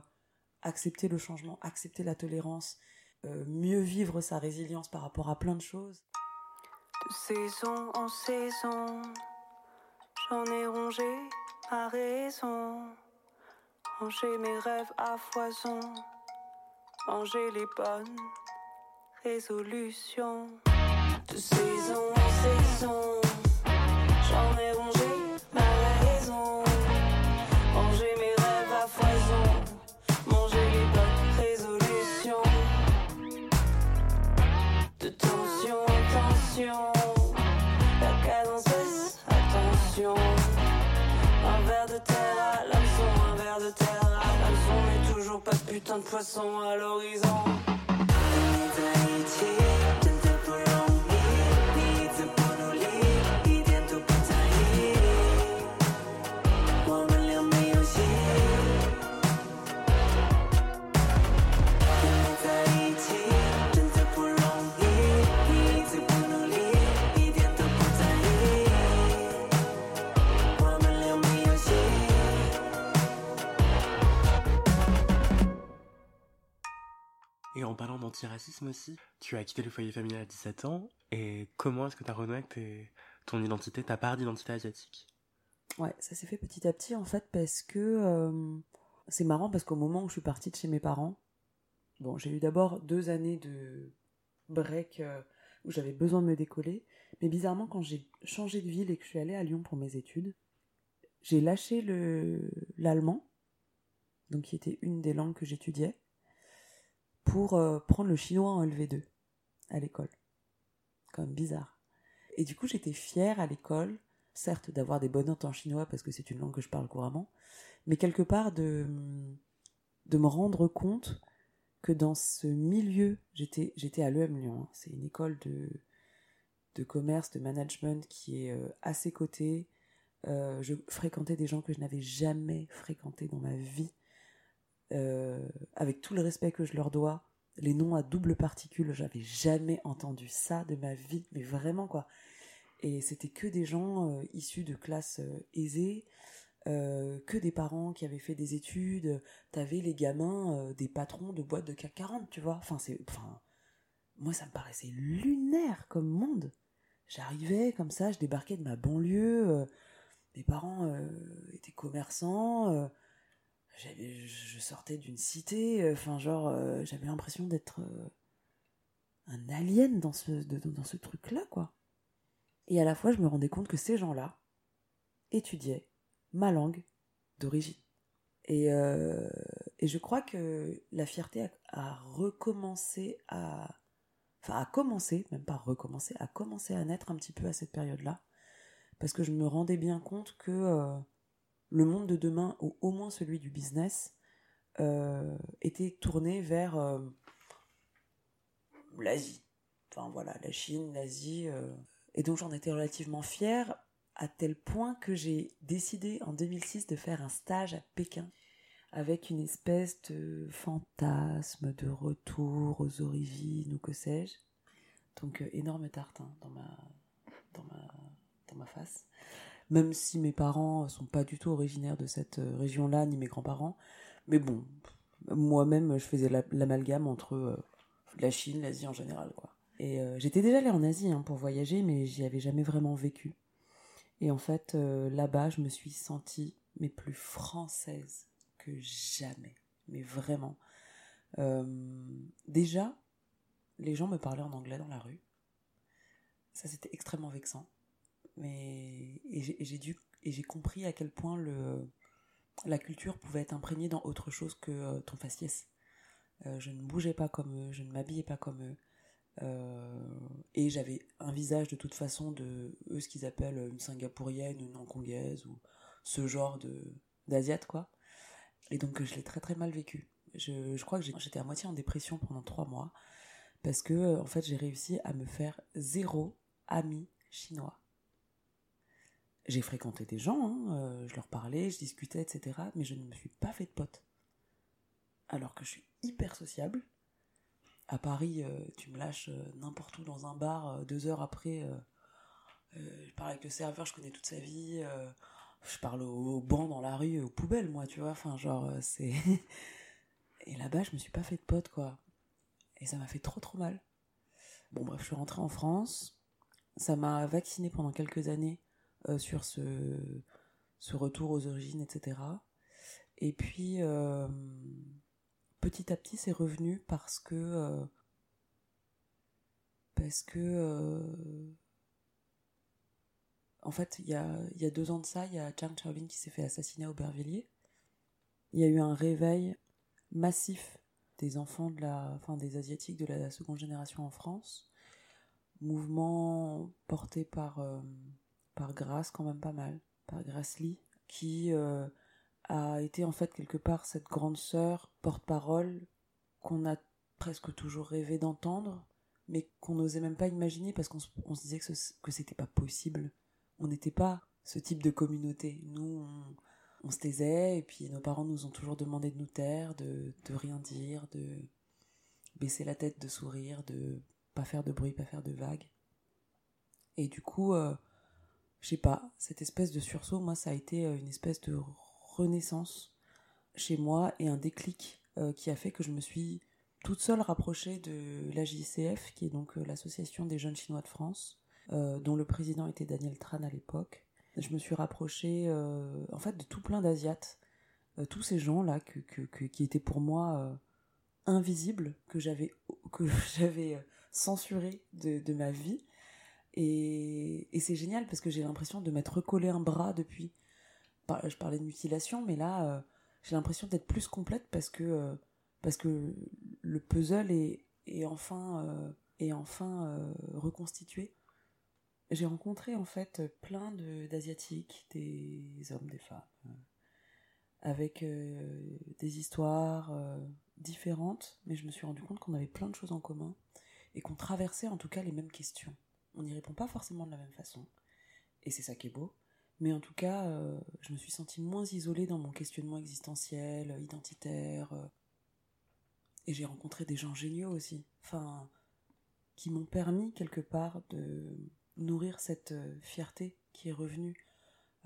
[SPEAKER 1] accepter le changement, accepter la tolérance, euh, mieux vivre sa résilience par rapport à plein de choses.
[SPEAKER 5] De saison en saison, j'en ai rongé a raison. Ranger mes rêves à foison. Manger les bonnes résolutions. De saison en saison, j'en ai rongé de putain de poisson à l'horizon.
[SPEAKER 4] En parlant d'antiracisme aussi, tu as quitté le foyer familial à 17 ans, et comment est-ce que tu as renoué avec ton identité, ta part d'identité asiatique?
[SPEAKER 1] Ouais, ça s'est fait petit à petit en fait parce que euh, c'est marrant parce qu'au moment où je suis partie de chez mes parents, bon, j'ai eu d'abord deux années de break euh, où j'avais besoin de me décoller, mais bizarrement quand j'ai changé de ville et que je suis allée à Lyon pour mes études, j'ai lâché le l'allemand, donc qui était une des langues que j'étudiais, pour euh, prendre le chinois en LV2 à l'école. Quand même bizarre. Et du coup, j'étais fière à l'école certes d'avoir des bonnes notes en chinois parce que c'est une langue que je parle couramment, mais quelque part de, de me rendre compte que dans ce milieu, j'étais, j'étais à l'EM Lyon, hein. c'est une école de, de commerce, de management qui est euh, assez cotée. Euh, je fréquentais des gens que je n'avais jamais fréquentés dans ma vie, euh, avec tout le respect que je leur dois. Les noms à double particule, j'avais jamais entendu ça de ma vie, mais vraiment quoi. Et c'était que des gens euh, issus de classes euh, aisées, que des parents qui avaient fait des études. T'avais les gamins des patrons de boîtes de CAC 40, tu vois. Enfin, c'est, enfin, moi, ça me paraissait lunaire comme monde. J'arrivais comme ça, je débarquais de ma banlieue. mes parents étaient commerçants. Je sortais d'une cité. euh, Enfin, genre, euh, j'avais l'impression d'être euh, un alien dans ce, truc-là, quoi. Et à la fois, je me rendais compte que ces gens-là étudiaient ma langue d'origine. Et, je crois que la fierté a, a recommencé à... Enfin, a commencé, même pas recommencer, a commencé à naître un petit peu à cette période-là. Parce que je me rendais bien compte que le monde de demain, ou au moins celui du business, euh, était tourné vers euh, l'Asie. Enfin voilà, la Chine, l'Asie. euh. Et donc j'en étais relativement fière, à tel point que j'ai décidé en 2006 de faire un stage à Pékin avec une espèce de fantasme de retour aux origines ou que sais-je. Donc énorme tarte hein, dans, ma, dans, ma, dans ma face. Même si mes parents sont pas du tout originaires de cette euh, région-là, ni mes grands-parents. Mais bon, moi-même, je faisais la- l'amalgame entre euh, la Chine, l'Asie en général, quoi. Et euh, j'étais déjà allée en Asie hein, pour voyager, mais j'y avais jamais vraiment vécu. Et en fait, là-bas, je me suis sentie mais plus française que jamais. Mais vraiment. Déjà, les gens me parlaient en anglais dans la rue. Ça, c'était extrêmement vexant. Et j'ai compris à quel point la culture pouvait être imprégnée dans autre chose que euh, ton faciès. Euh, je ne bougeais pas comme eux, je ne m'habillais pas comme eux. Euh, et j'avais un visage de toute façon de eux ce qu'ils appellent une singapourienne, une hongkongaise ou ce genre de d'asiate quoi. Et donc je l'ai très très mal vécu. Je, je crois que j'étais à moitié en dépression pendant trois mois parce que en fait j'ai réussi à me faire zéro ami chinois. J'ai fréquenté des gens, hein, euh, je leur parlais, je discutais, etc. Mais je ne me suis pas fait de potes. Alors que je suis hyper sociable. À Paris, euh, tu me lâches euh, n'importe où dans un bar, deux heures après, je parle avec le serveur, je connais toute sa vie. je parle au, au banc dans la rue, aux poubelles, moi, tu vois. Enfin, genre, c'est. Et là-bas, je me suis pas fait de potes, quoi. Et ça m'a fait trop, trop mal. Bon, bref, je suis rentrée en France. Ça m'a vacciné pendant quelques années sur ce, retour aux origines, etc. Et puis, euh, petit à petit, c'est revenu parce que, euh, parce que euh, en fait, il y a, deux ans de ça, il y a Chang Chaolin qui s'est fait assassiner à Aubervilliers. Il y a eu un réveil massif des enfants de la, enfin des asiatiques de la seconde génération en France. Mouvement porté par euh, par Grace quand même pas mal, par Grace Lee, qui euh, a été en fait quelque part cette grande sœur porte-parole qu'on a presque toujours rêvé d'entendre, mais qu'on n'osait même pas imaginer parce qu'on se disait que, ce, que c'était pas possible. On n'était pas ce type de communauté. Nous, on, on, se taisait et puis nos parents nous ont toujours demandé de nous taire, de, de rien dire, de baisser la tête, de sourire, de pas faire de bruit, pas faire de vagues. Et du coup, euh, je sais pas, cette espèce de sursaut, moi, ça a été euh, une espèce de renaissance chez moi et un déclic euh, qui a fait que je me suis toute seule rapprochée de la JCF, qui est donc euh, l'association des jeunes chinois de France, dont le président était Daniel Tran à l'époque. Je me suis rapprochée en fait de tout plein d'asiates, tous ces gens là que, que, que, qui étaient pour moi invisibles, que j'avais que j'avais censuré de, de ma vie. Et, c'est génial parce que j'ai l'impression de m'être recollé un bras depuis. Je parlais de mutilation, mais là, j'ai l'impression d'être plus complète parce que parce que le puzzle est, est enfin, euh, est enfin euh, reconstitué. J'ai rencontré en fait plein d'asiatiques, des hommes, des femmes, euh, avec euh, des histoires euh, différentes, mais je me suis rendu compte qu'on avait plein de choses en commun et qu'on traversait en tout cas les mêmes questions. On n'y répond pas forcément de la même façon, et c'est ça qui est beau. Mais en tout cas, euh, je me suis sentie moins isolée dans mon questionnement existentiel, identitaire, et j'ai rencontré des gens géniaux aussi, enfin, qui m'ont permis quelque part de nourrir cette euh, fierté qui est revenue.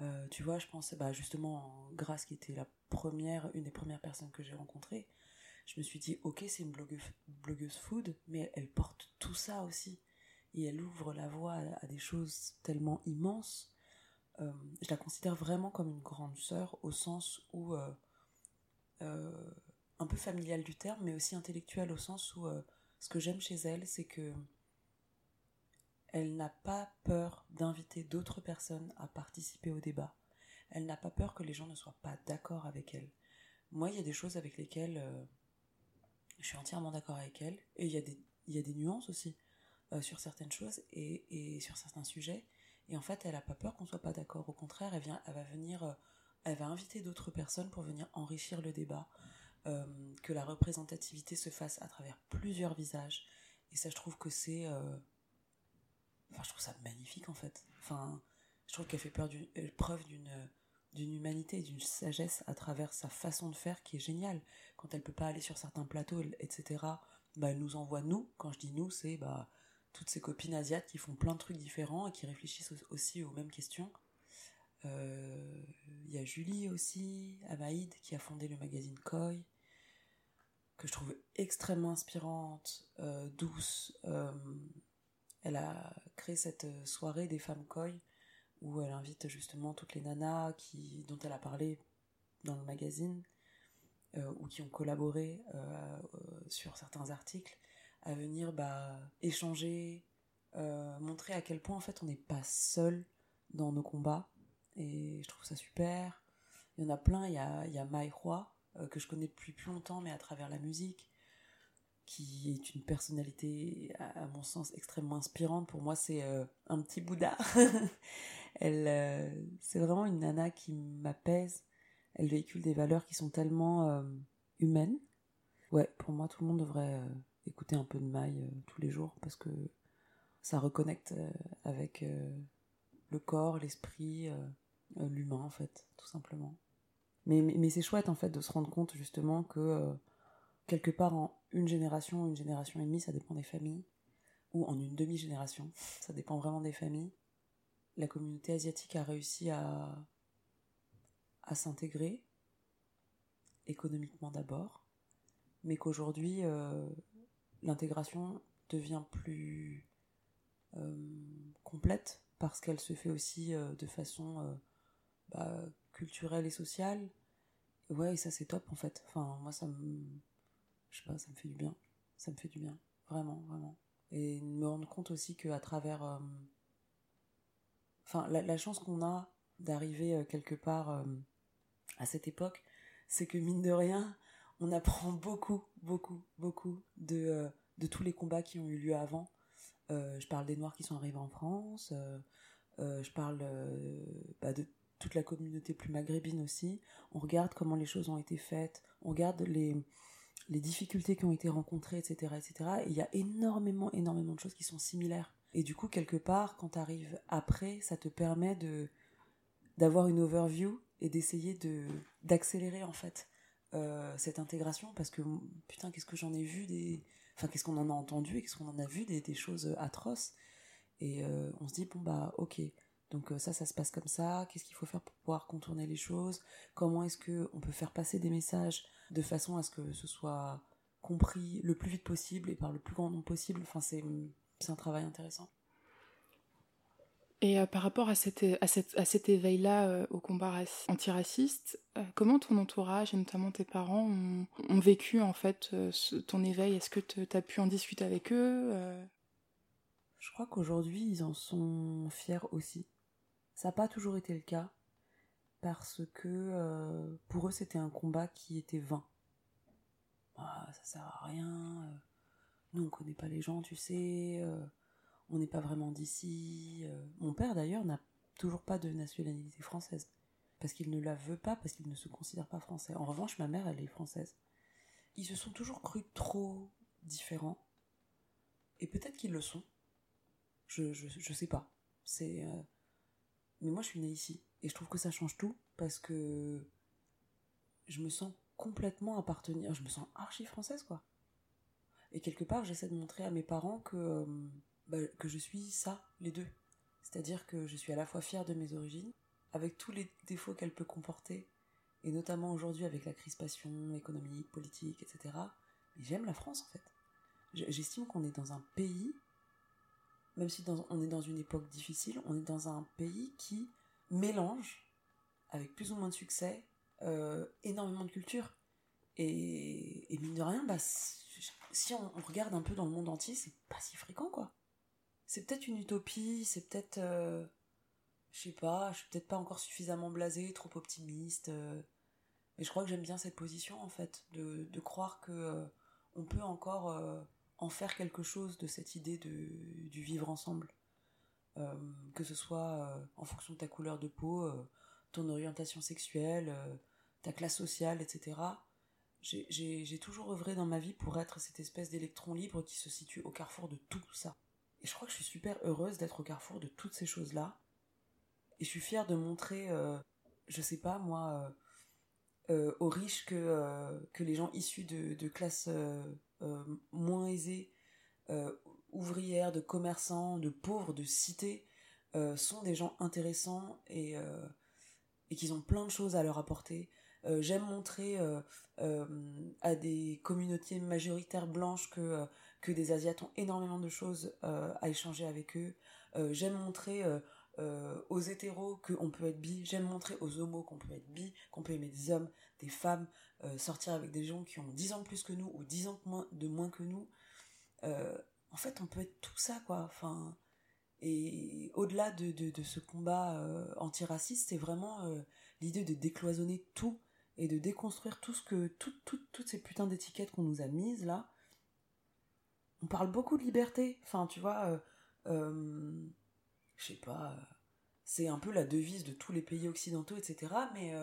[SPEAKER 1] Euh, tu vois, je pense, bah, justement, Grace, qui était la première, une des premières personnes que j'ai rencontrées, je me suis dit, ok, c'est une blogueuse food, mais elle porte tout ça aussi. Et elle ouvre la voie à, des choses tellement immenses. Euh, je la considère vraiment comme une grande sœur, au sens où euh, euh, un peu familial du terme, mais aussi intellectuel au sens où ce que j'aime chez elle, c'est que elle n'a pas peur d'inviter d'autres personnes à participer au débat. Elle n'a pas peur que les gens ne soient pas d'accord avec elle. Moi, il y a des choses avec lesquelles je suis entièrement d'accord avec elle, et il y a des nuances aussi euh, sur certaines choses et, et, sur certains sujets. Et en fait, elle n'a pas peur qu'on soit pas d'accord. Au contraire, elle, vient, elle va venir, euh, elle va inviter d'autres personnes pour venir enrichir le débat euh, que la représentativité se fasse à travers plusieurs visages. Et ça, je trouve que c'est. Enfin, je trouve ça magnifique en fait. Enfin, je trouve qu'elle fait peur du... preuve d'une d'une humanité d'une sagesse à travers sa façon de faire qui est géniale. Quand elle peut pas aller sur certains plateaux, etc., bah, elle nous envoie nous. Quand je dis nous, c'est bah, toutes ces copines asiates qui font plein de trucs différents et qui réfléchissent aussi aux mêmes questions. Il euh, y a Julie aussi, Amaïd, qui a fondé le magazine Koi, que je trouve extrêmement inspirante, euh, douce. Euh, elle a créé cette soirée des femmes Koi, où elle invite justement toutes les nanas qui, dont elle a parlé dans le magazine, ou qui ont collaboré sur certains articles, à venir bah, échanger, montrer à quel point en fait on n'est pas seul dans nos combats et je trouve ça super. Il y en a plein, il y a, il y a Mai Hua, euh, que je connais depuis plus longtemps, mais à travers la musique, qui est une personnalité, à, mon sens, extrêmement inspirante. Pour moi, c'est euh, un petit Bouddha. Elle, euh, c'est vraiment une nana qui m'apaise. Elle véhicule des valeurs qui sont tellement euh, humaines. Ouais, pour moi, tout le monde devrait écouter un peu de Mai tous les jours parce que ça reconnecte avec le corps, l'esprit, euh, l'humain en fait, tout simplement. Mais, c'est chouette en fait de se rendre compte justement que euh, quelque part en une génération, une génération et demie, ça dépend des familles, ou en une demi-génération, ça dépend vraiment des familles. La communauté asiatique a réussi à, s'intégrer, économiquement d'abord, mais qu'aujourd'hui euh, l'intégration devient plus complète parce qu'elle se fait aussi euh, de façon euh, bah, culturelle et sociale. Ouais, et ça c'est top en fait. Enfin, moi ça me. Je sais pas, ça me fait du bien. Ça me fait du bien. Vraiment, vraiment. et me rendre compte aussi qu'à travers euh, enfin la, chance qu'on a d'arriver euh, quelque part euh, à cette époque c'est que mine de rien on apprend beaucoup beaucoup beaucoup de, de tous les combats qui ont eu lieu avant je parle des noirs qui sont arrivés en France je parle bah, de toute la communauté plus maghrébine aussi on regarde comment les choses ont été faites on regarde les les difficultés qui ont été rencontrées, etc., etc. Et il y a énormément, énormément de choses qui sont similaires. Et du coup, quelque part, quand tu arrives après, ça te permet de d'avoir une overview et d'essayer de d'accélérer en fait euh, cette intégration parce que putain, qu'est-ce que j'en ai vu des, enfin qu'est-ce qu'on en a entendu et qu'est-ce qu'on en a vu des, choses atroces. Et euh, on se dit bon bah ok, donc euh, ça, ça se passe comme ça. Qu'est-ce qu'il faut faire pour pouvoir contourner les choses? Comment est-ce que on peut faire passer des messages de façon à ce que ce soit compris le plus vite possible et par le plus grand nombre possible? Enfin, c'est un travail intéressant.
[SPEAKER 3] Et euh, par rapport à, cette, à cet éveil-là euh, au combat antiraciste, comment ton entourage et notamment tes parents ont, vécu en fait ton éveil? Est-ce que tu as pu en discuter avec eux
[SPEAKER 1] Je crois qu'aujourd'hui ils en sont fiers aussi. Ça n'a pas toujours été le cas, parce que euh, pour eux c'était un combat qui était vain. Ah, ça sert à rien, euh, nous on connaît pas les gens, tu sais, euh, on n'est pas vraiment d'ici. Mon père d'ailleurs n'a toujours pas de nationalité française, parce qu'il ne la veut pas, parce qu'il ne se considère pas français. En revanche, ma mère, elle est française. Ils se sont toujours crus trop différents, et peut-être qu'ils le sont. Je, je, sais pas. C'est mais moi, je suis née ici. Et je trouve que ça change tout parce que je me sens complètement appartenir. Je me sens archi française, quoi. Et quelque part, j'essaie de montrer à mes parents que, euh, bah, que je suis ça, les deux. C'est-à-dire que je suis à la fois fière de mes origines, avec tous les défauts qu'elle peut comporter, et notamment aujourd'hui avec la crispation économique, politique, etc. Mais j'aime la France, en fait. J'estime qu'on est dans un pays même si on est dans une époque difficile, on est dans un pays qui mélange, avec plus ou moins de succès, euh, énormément de culture. Et, mine de rien, bah, si on, regarde un peu dans le monde entier, c'est pas si fréquent, quoi. C'est peut-être une utopie, c'est peut-être... Euh, je sais pas, je suis peut-être pas encore suffisamment blasé, trop optimiste. Euh, mais je crois que j'aime bien cette position, en fait, de, croire que on peut encore en faire quelque chose de cette idée du vivre ensemble. Euh, que ce soit euh, en fonction de ta couleur de peau, euh, ton orientation sexuelle, ta classe sociale, etc. J'ai toujours œuvré dans ma vie pour être cette espèce d'électron libre qui se situe au carrefour de tout ça. Et je crois que je suis super heureuse d'être au carrefour de toutes ces choses-là. Et je suis fière de montrer, je sais pas moi, aux riches que, que les gens issus de, classes euh, moins aisés, euh, ouvrières, de commerçants, de pauvres, de cités, euh, sont des gens intéressants et, et qu'ils ont plein de choses à leur apporter. J'aime montrer à des communautés majoritaires blanches que, que des Asiates ont énormément de choses à échanger avec eux. J'aime montrer aux hétéros qu'on peut être bi, j'aime montrer aux homos qu'on peut être bi, qu'on peut aimer des hommes, des femmes, euh, sortir avec des gens qui ont 10 ans de plus que nous ou 10 ans de moins, que nous. Euh, en fait, on peut être tout ça, quoi. Enfin, et au-delà de, de, ce combat euh, antiraciste, c'est vraiment l'idée de décloisonner tout et de déconstruire tout ce que toutes ces putains d'étiquettes qu'on nous a mises là. On parle beaucoup de liberté. Enfin, tu vois, je sais pas, c'est un peu la devise de tous les pays occidentaux, etc. Mais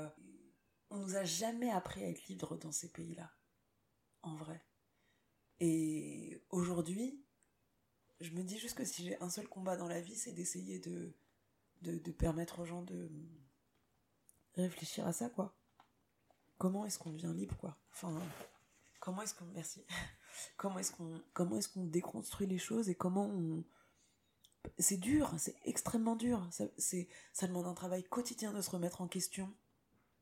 [SPEAKER 1] on nous a jamais appris à être libre dans ces pays-là. En vrai. Et aujourd'hui, je me dis juste que si j'ai un seul combat dans la vie, c'est d'essayer de, de, permettre aux gens de réfléchir à ça, quoi. Comment est-ce qu'on devient libre, quoi? Enfin, comment est-ce qu'on... Merci. comment est-ce qu'on comment est-ce qu'on déconstruit les choses et comment on... C'est dur, c'est extrêmement dur. Ça, ça demande un travail quotidien de se remettre en question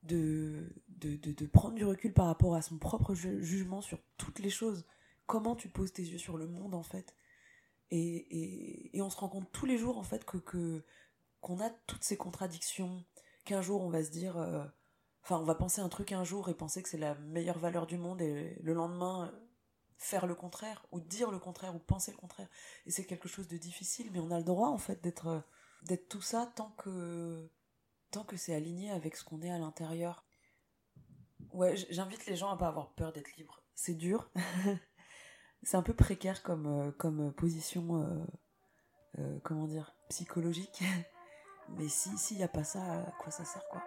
[SPEAKER 1] de, de, de, prendre du recul par rapport à son propre jugement sur toutes les choses. Comment tu poses tes yeux sur le monde, en fait. Et, et, et on se rend compte tous les jours, en fait, que, que qu'on a toutes ces contradictions, qu'un jour on va se dire... Euh, enfin, on va penser un truc un jour et penser que c'est la meilleure valeur du monde, et le lendemain, faire le contraire, ou dire le contraire, ou penser le contraire. Et c'est quelque chose de difficile, mais on a le droit, en fait, d'être, d'être tout ça tant que, tant que c'est aligné avec ce qu'on est à l'intérieur. Ouais, j'invite les gens à pas avoir peur d'être libre. C'est dur. c'est un peu précaire comme, euh, comme position, euh, euh, comment dire, psychologique. Mais si s'il n'y a pas ça, à quoi ça sert quoi?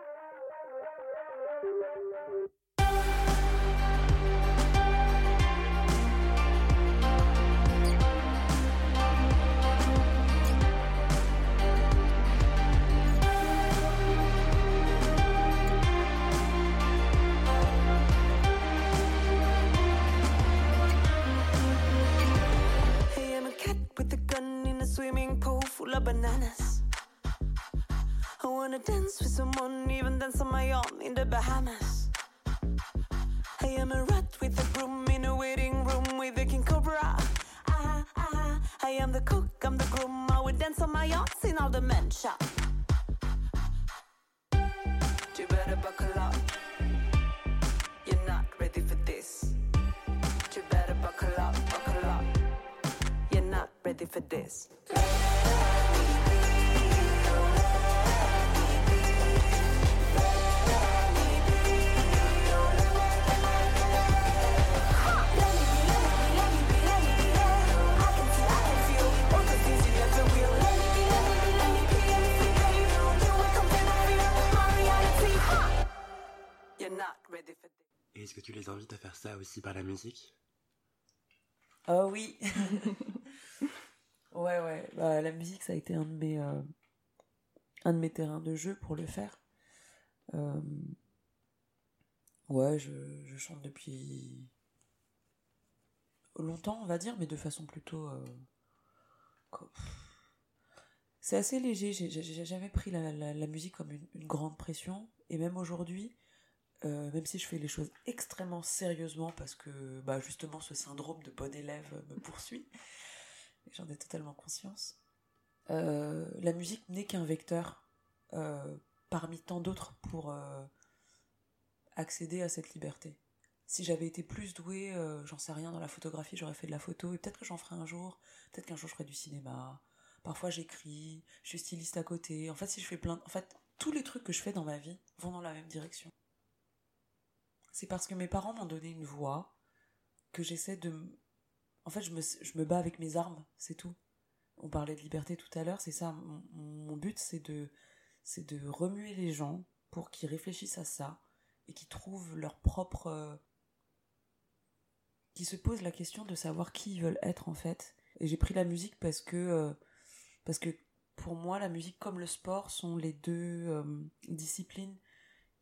[SPEAKER 5] Wanna dance with someone, even dance on my own in the Bahamas. I am a rat with a broom in a waiting room with a king cobra. Ah, ah, I am the cook, I'm the groom. I would dance on my own in all dementia. You better buckle up. You're not ready for this. You better buckle up, buckle up. You're not ready for this.
[SPEAKER 4] Tu les invites à faire ça aussi par la musique?
[SPEAKER 1] Oh oui Ouais, ouais. Bah, la musique, ça a été un de mes, euh, un de mes terrains de jeu pour le faire. Euh, ouais, je, chante depuis longtemps, on va dire, mais de façon plutôt. Euh, c'est assez léger. J'ai jamais pris la, musique comme une, une, grande pression. Et même aujourd'hui, euh, même si je fais les choses extrêmement sérieusement parce que bah, justement ce syndrome de bon élève me poursuit, j'en ai totalement conscience, euh, la musique n'est qu'un vecteur euh, parmi tant d'autres pour accéder à cette liberté. Si j'avais été plus douée, j'en sais rien, dans la photographie, j'aurais fait de la photo, et peut-être que j'en ferai un jour, peut-être qu'un jour je ferai du cinéma, parfois j'écris, je suis styliste à côté, en fait si je fais plein... En fait, tous les trucs que je fais dans ma vie vont dans la même direction c'est parce que mes parents m'ont donné une voix que j'essaie de... En fait, je me, bats avec mes armes, c'est tout. On parlait de liberté tout à l'heure, c'est ça. Mon, but, c'est de, c'est de remuer les gens pour qu'ils réfléchissent à ça et qu'ils trouvent leur propre... Euh, qui se posent la question de savoir qui ils veulent être en fait. Et j'ai pris la musique parce que... Euh, parce que pour moi, la musique comme le sport sont les deux euh, disciplines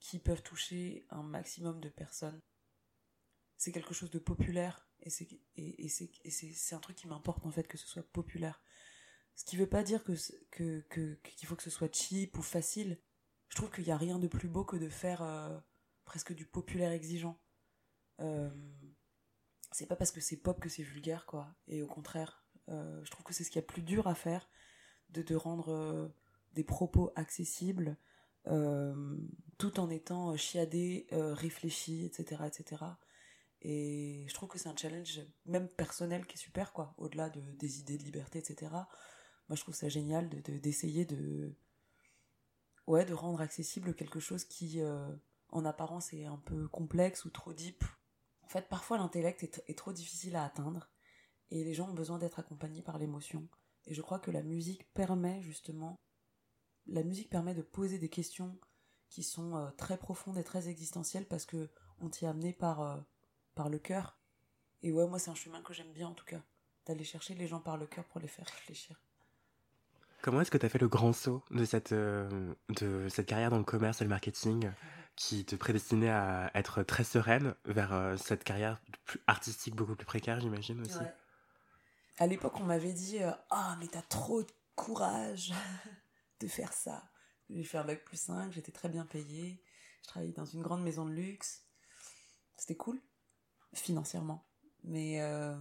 [SPEAKER 1] qui peuvent toucher un maximum de personnes. C'est quelque chose de populaire et c'est et, c'est un truc qui m'importe en fait que ce soit populaire. Ce qui veut pas dire que que qu'il faut que ce soit cheap ou facile. Je trouve qu'il n'y a rien de plus beau que de faire euh, presque du populaire exigeant. Euh, c'est pas parce que c'est pop que c'est vulgaire quoi. Et au contraire, euh, je trouve que c'est ce qu'il y a plus dur à faire, de, de rendre des propos accessibles, euh, tout en étant chiadé, euh, réfléchi, etc., etc. Et je trouve que c'est un challenge même personnel qui est super, quoi, au-delà de, des idées de liberté, etc. Moi, je trouve ça génial de, d'essayer de, ouais, de rendre accessible quelque chose qui, euh, en apparence, est un peu complexe ou trop deep. En fait, parfois, l'intellect est trop difficile à atteindre et les gens ont besoin d'être accompagnés par l'émotion. Et je crois que la musique permet justement la musique permet de poser des questions qui sont euh, très profondes et très existentielles parce que on t'y est amené par, euh, par le cœur. Et ouais, moi c'est un chemin que j'aime bien en tout cas, d'aller chercher les gens par le cœur pour les faire réfléchir.
[SPEAKER 4] Comment est-ce que tu as fait le grand saut de cette, euh, de cette carrière dans le commerce et le marketing qui te prédestinait à être très sereine vers cette carrière plus artistique beaucoup plus précaire, j'imagine aussi?
[SPEAKER 1] À l'époque, on m'avait dit Ah, mais t'as trop de courage de faire ça. J'ai fait un bac plus 5, j'étais très bien payée. Je travaillais dans une grande maison de luxe. C'était cool, financièrement. Mais euh,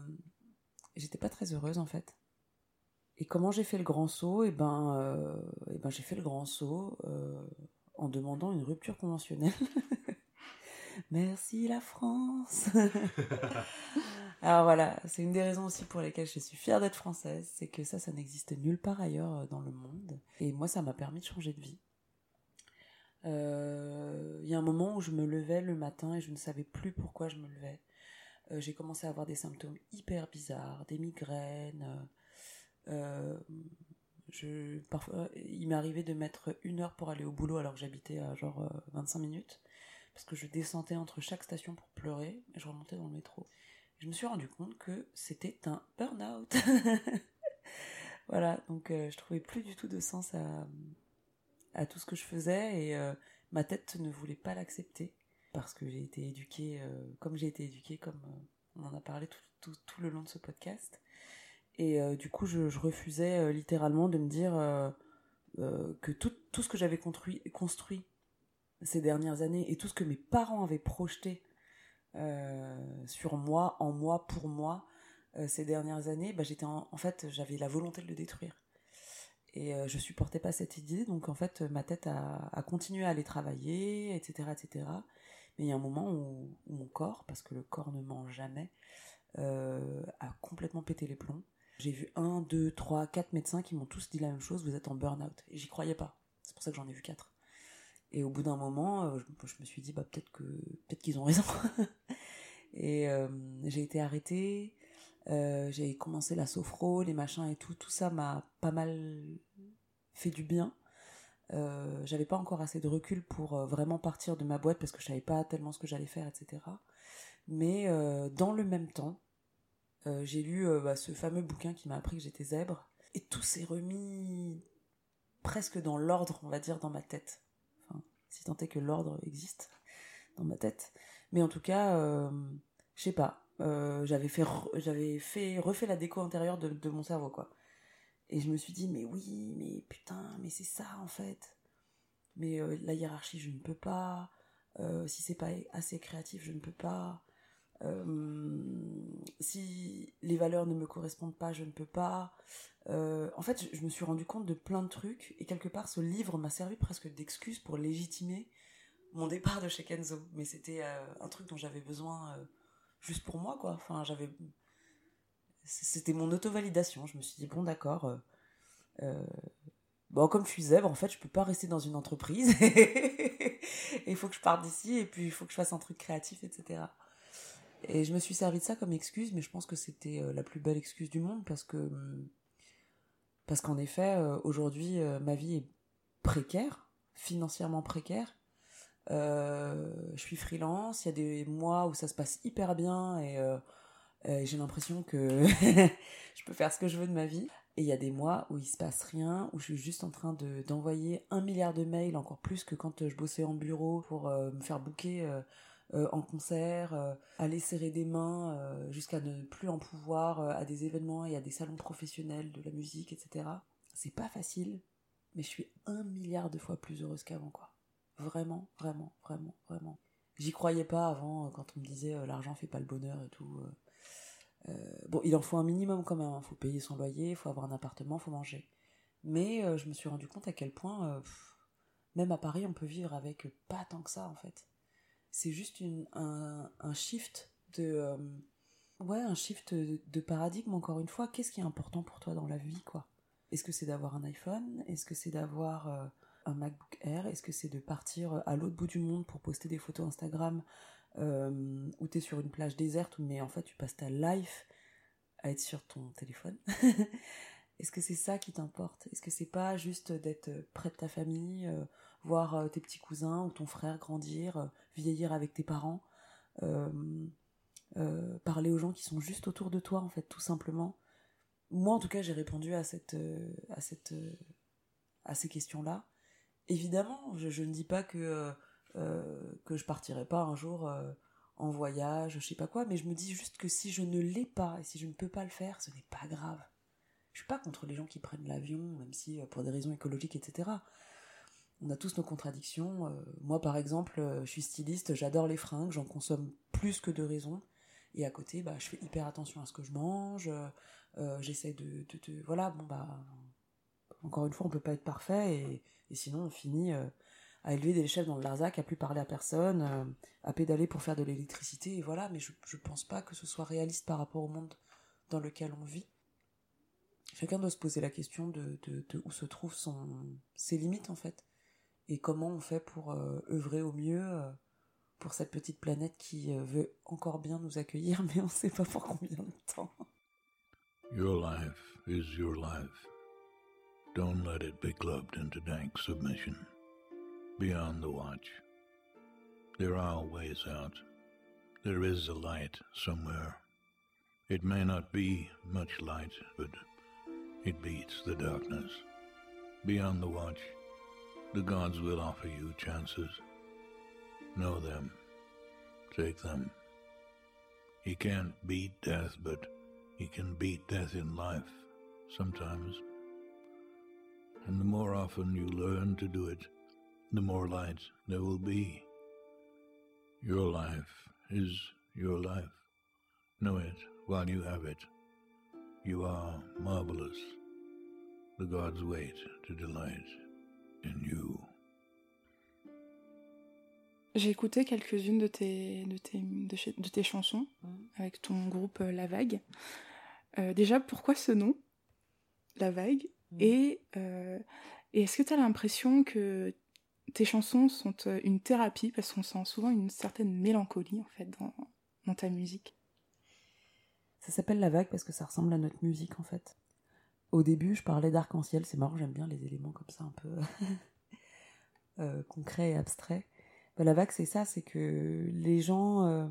[SPEAKER 1] j'étais pas très heureuse en fait. Et comment j'ai fait le grand saut? Eh ben, euh, eh ben j'ai fait le grand saut euh, en demandant une rupture conventionnelle. Merci la France. Alors voilà, c'est une des raisons aussi pour lesquelles je suis fière d'être française, c'est que ça, ça n'existe nulle part ailleurs euh, dans le monde. Et moi, ça m'a permis de changer de vie. Euh, il y a un moment où je me levais le matin et je ne savais plus pourquoi je me levais. Euh, j'ai commencé à avoir des symptômes hyper bizarres, des migraines. je, parfois, il m'est arrivé de mettre une heure pour aller au boulot alors que j'habitais à genre 25 minutes parce que je descendais entre chaque station pour pleurer et je remontais dans le métro je me suis rendu compte que c'était un burn-out. voilà, donc euh, je trouvais plus du tout de sens à, à tout ce que je faisais et euh, ma tête ne voulait pas l'accepter parce que j'ai été éduquée euh, comme j'ai été éduquée, comme on en a parlé tout, tout, le long de ce podcast. Et du coup, je, je refusais littéralement de me dire que tout, tout, ce que j'avais construit, construit ces dernières années et tout ce que mes parents avaient projeté euh, sur moi, en moi, pour moi, euh, ces dernières années, bah, j'étais en, fait, j'avais la volonté de le détruire. Et euh, je supportais pas cette idée, donc en fait, ma tête a, continué à aller travailler, etc., etc. Mais il y a un moment où, mon corps, parce que le corps ne ment jamais, a complètement pété les plombs. J'ai vu un, deux, trois, quatre médecins qui m'ont tous dit la même chose, vous êtes en burn-out. Et j'y croyais pas. C'est pour ça que j'en ai vu quatre. Et au bout d'un moment, euh, je, me suis dit, bah, peut-être que peut-être qu'ils ont raison. et euh, j'ai été arrêtée. Euh, j'ai commencé la sophro, les machins et tout. Tout ça m'a pas mal fait du bien. j'avais pas encore assez de recul pour vraiment partir de ma boîte parce que je savais pas tellement ce que j'allais faire, etc. Mais dans le même temps, j'ai lu bah, ce fameux bouquin qui m'a appris que j'étais zèbre. Et tout s'est remis presque dans l'ordre, on va dire, dans ma tête si tant est que l'ordre existe dans ma tête. Mais en tout cas, euh, je sais pas, euh, j'avais fait, j'avais fait, refait la déco intérieure de, mon cerveau, quoi. Et je me suis dit, mais oui, mais putain, mais c'est ça en fait. Mais euh, la hiérarchie, je ne peux pas. si c'est pas assez créatif, je ne peux pas. Si les valeurs ne me correspondent pas, je ne peux pas. Euh, en fait, je, me suis rendu compte de plein de trucs et quelque part, ce livre m'a servi presque d'excuse pour légitimer mon départ de chez Kenzo. Mais c'était euh, un truc dont j'avais besoin euh, juste pour moi, quoi. Enfin, j'avais. C'était mon auto-validation. Je me suis dit, bon, d'accord. Bon, comme je suis zèbre, en fait, je peux pas rester dans une entreprise. Il faut que je parte d'ici et puis il faut que je fasse un truc créatif, etc. Et je me suis servi de ça comme excuse, mais je pense que c'était la plus belle excuse du monde parce que hum, parce qu'en effet, euh, aujourd'hui, euh, ma vie est précaire, financièrement précaire. Euh, je suis freelance, il y a des mois où ça se passe hyper bien et, j'ai l'impression que je peux faire ce que je veux de ma vie. Et il y a des mois où il se passe rien, où je suis juste en train de, d'envoyer un milliard de mails, encore plus que quand je bossais en bureau pour me faire bouquer euh, en concert, euh, aller serrer des mains euh, jusqu'à ne plus en pouvoir à des événements et à des salons professionnels de la musique, etc. C'est pas facile, mais je suis un milliard de fois plus heureuse qu'avant, quoi. Vraiment, vraiment, vraiment, vraiment. J'y croyais pas avant quand on me disait l'argent fait pas le bonheur et tout. bon, il en faut un minimum quand même. Il hein. faut payer son loyer, il faut avoir un appartement, faut manger. Mais je me suis rendu compte à quel point, même à Paris, on peut vivre avec pas tant que ça en fait c'est juste une, un, shift de euh, un shift de, paradigme encore une fois. Qu'est-ce qui est important pour toi dans la vie quoi? Est-ce que c'est d'avoir un iPhone? Est-ce que c'est d'avoir euh, un MacBook Air? Est-ce que c'est de partir à l'autre bout du monde pour poster des photos Instagram euh, où tu es sur une plage déserte mais en fait tu passes ta life à être sur ton téléphone? Est-ce que c'est ça qui t'importe? Est-ce que c'est pas juste d'être près de ta famille voir euh, tes petits cousins ou ton frère grandir, euh, vieillir avec tes parents, euh, parler aux gens qui sont juste autour de toi, en fait, tout simplement. Moi, en tout cas, j'ai répondu à cette, à cette, à ces questions-là. Évidemment, je, ne dis pas que que je partirai pas un jour en voyage, je sais pas quoi, mais je me dis juste que si je ne l'ai pas et si je ne peux pas le faire, ce n'est pas grave. Je suis pas contre les gens qui prennent l'avion, même si pour des raisons écologiques, etc on a tous nos contradictions. Euh, moi, par exemple, euh, je suis styliste, j'adore les fringues, j'en consomme plus que de raison. Et à côté, bah, je fais hyper attention à ce que je mange. Euh, j'essaie de, Voilà, bon, bah. Encore une fois, on peut pas être parfait. Et, sinon, on finit à élever des chefs dans le Larzac, à plus parler à personne, à pédaler pour faire de l'électricité, et voilà, mais je, je pense pas que ce soit réaliste par rapport au monde dans lequel on vit. Chacun doit se poser la question de, de, où se trouvent ses limites en fait, et comment on fait pour œuvrer au mieux pour cette petite planète qui veut encore bien nous accueillir, mais on ne sait pas pour combien de temps?
[SPEAKER 6] Your life is your life. Don't let it be clubbed into dank submission. Beyond the watch. There are ways out. There is a light somewhere. It may not be much light, but it beats the darkness. Beyond the watch, the gods will offer you chances. Know them. Take them. He can't beat death, but he can beat death in life, sometimes. And the more often you learn to do it, the more light there will be. Your life is your life. Know it while you have it. You are marvelous. The gods wait to delight
[SPEAKER 3] J'ai écouté quelques-unes de tes, de, tes, de, tes chansons mmh. avec ton groupe euh, La Vague. Euh, déjà, pourquoi ce nom La Vague? Mmh. Et, euh, et est-ce que tu as l'impression que tes chansons sont une thérapie? Parce qu'on sent souvent une certaine mélancolie en fait dans, dans ta musique.
[SPEAKER 1] Ça s'appelle La Vague parce que ça ressemble à notre musique en fait. Au début, je parlais d'arc-en-ciel, c'est marrant, j'aime bien les éléments comme ça un peu concrets et abstraits. Bah, la vague, c'est ça, c'est que les gens euh,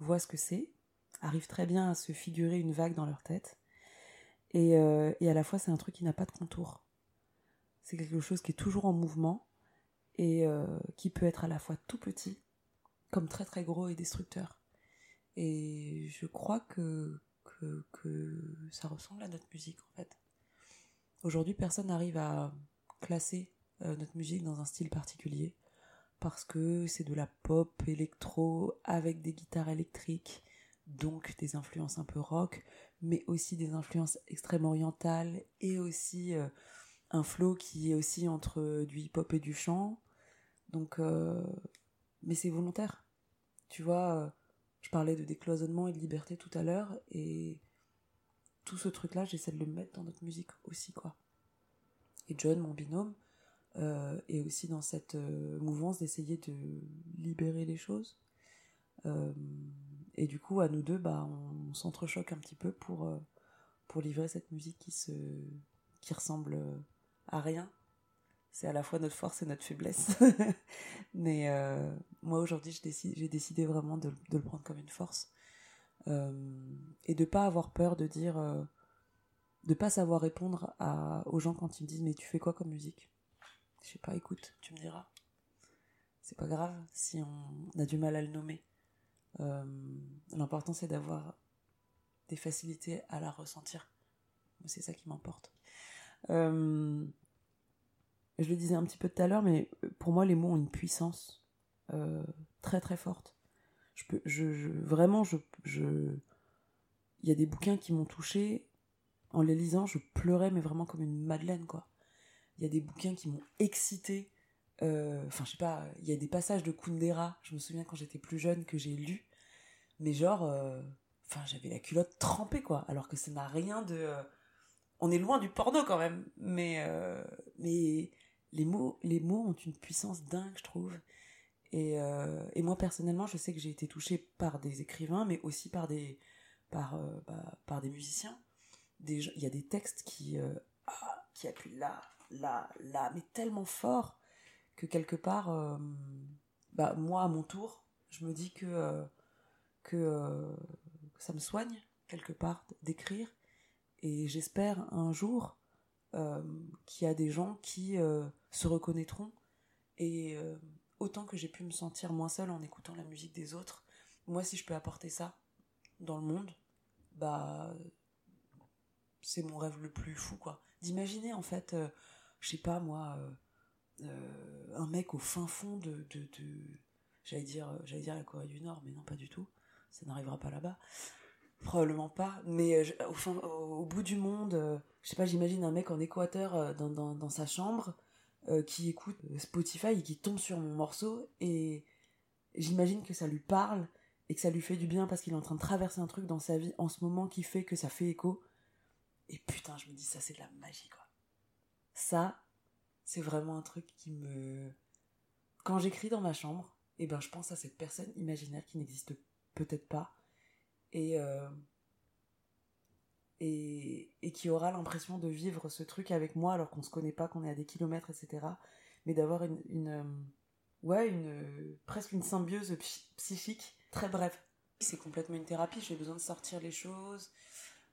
[SPEAKER 1] voient ce que c'est, arrivent très bien à se figurer une vague dans leur tête, et, euh, et à la fois c'est un truc qui n'a pas de contour. C'est quelque chose qui est toujours en mouvement et euh, qui peut être à la fois tout petit, comme très très gros et destructeur. Et je crois que, que, ça ressemble à notre musique en fait. Aujourd'hui, personne n'arrive à classer notre musique dans un style particulier parce que c'est de la pop électro avec des guitares électriques, donc des influences un peu rock, mais aussi des influences extrêmement orientales et aussi euh, un flow qui est aussi entre du hip-hop et du chant. Donc, euh, mais c'est volontaire. Tu vois, euh, je parlais de décloisonnement et de liberté tout à l'heure, et tout ce truc-là, j'essaie de le mettre dans notre musique aussi, quoi. Et John, mon binôme, euh, et aussi dans cette euh, mouvance d'essayer de libérer les choses. Euh, et du coup, à nous deux, bah, on, s'entrechoque un petit peu pour, pour livrer cette musique qui, se, qui ressemble à rien. C'est à la fois notre force et notre faiblesse. Mais moi, aujourd'hui, j'ai décidé vraiment de, de, le prendre comme une force. et de pas avoir peur de dire de pas savoir répondre à, aux gens quand ils me disent mais tu fais quoi comme musique? Je sais pas, écoute, tu me diras. C'est pas grave si on a du mal à le nommer. Euh, l'important c'est d'avoir des facilités à la ressentir. C'est ça qui m'importe. Euh, je le disais un petit peu tout à l'heure, mais pour moi les mots ont une puissance euh, très très forte. Je peux, je, vraiment, je, je, il y a des bouquins qui m'ont touché. En les lisant, je pleurais, mais vraiment comme une madeleine, quoi il y a des bouquins qui m'ont excité. Euh, enfin, je sais pas, il y a des passages de Kundera, je me souviens quand j'étais plus jeune que j'ai lu, mais genre, euh, j'avais la culotte trempée, quoi, alors que ça n'a rien de. Euh, on est loin du porno quand même, mais, mais les, mots, les mots ont une puissance dingue, je trouve. Et, et moi, personnellement, je sais que j'ai été touchée par des écrivains, mais aussi par des, par, bah, par des musiciens. Il y a des textes qui, ah, qui appuient là, là, là, mais tellement fort que quelque part, euh, bah, moi, à mon tour, je me dis que, euh, euh, que, ça me soigne, quelque part, d'écrire. Et j'espère un jour qu'il y a des gens qui se reconnaîtront. Et autant que j'ai pu me sentir moins seule en écoutant la musique des autres, moi, si je peux apporter ça dans le monde, bah, c'est mon rêve le plus fou, quoi. D'imaginer, en fait, je sais pas moi, euh, euh, un mec au fin fond de, de, j'allais dire, dire la Corée du Nord, mais non pas du tout, ça n'arrivera pas là-bas, probablement pas, mais euh, au, au, bout du monde, je sais pas, j'imagine un mec en Équateur dans, dans, sa chambre, euh, qui écoute Spotify et qui tombe sur mon morceau et j'imagine que ça lui parle et que ça lui fait du bien parce qu'il est en train de traverser un truc dans sa vie en ce moment qui fait que ça fait écho. Et putain, je me dis ça c'est de la magie quoi. Ça, c'est vraiment un truc qui me quand j'écris dans ma chambre, eh ben je pense à cette personne imaginaire qui n'existe peut-être pas et euh, et, qui aura l'impression de vivre ce truc avec moi alors qu'on se connaît pas, qu'on est à des kilomètres, etc. Mais d'avoir une, une, euh, ouais, une, presque une symbiose psychique très bref. C'est complètement une thérapie, j'ai besoin de sortir les choses.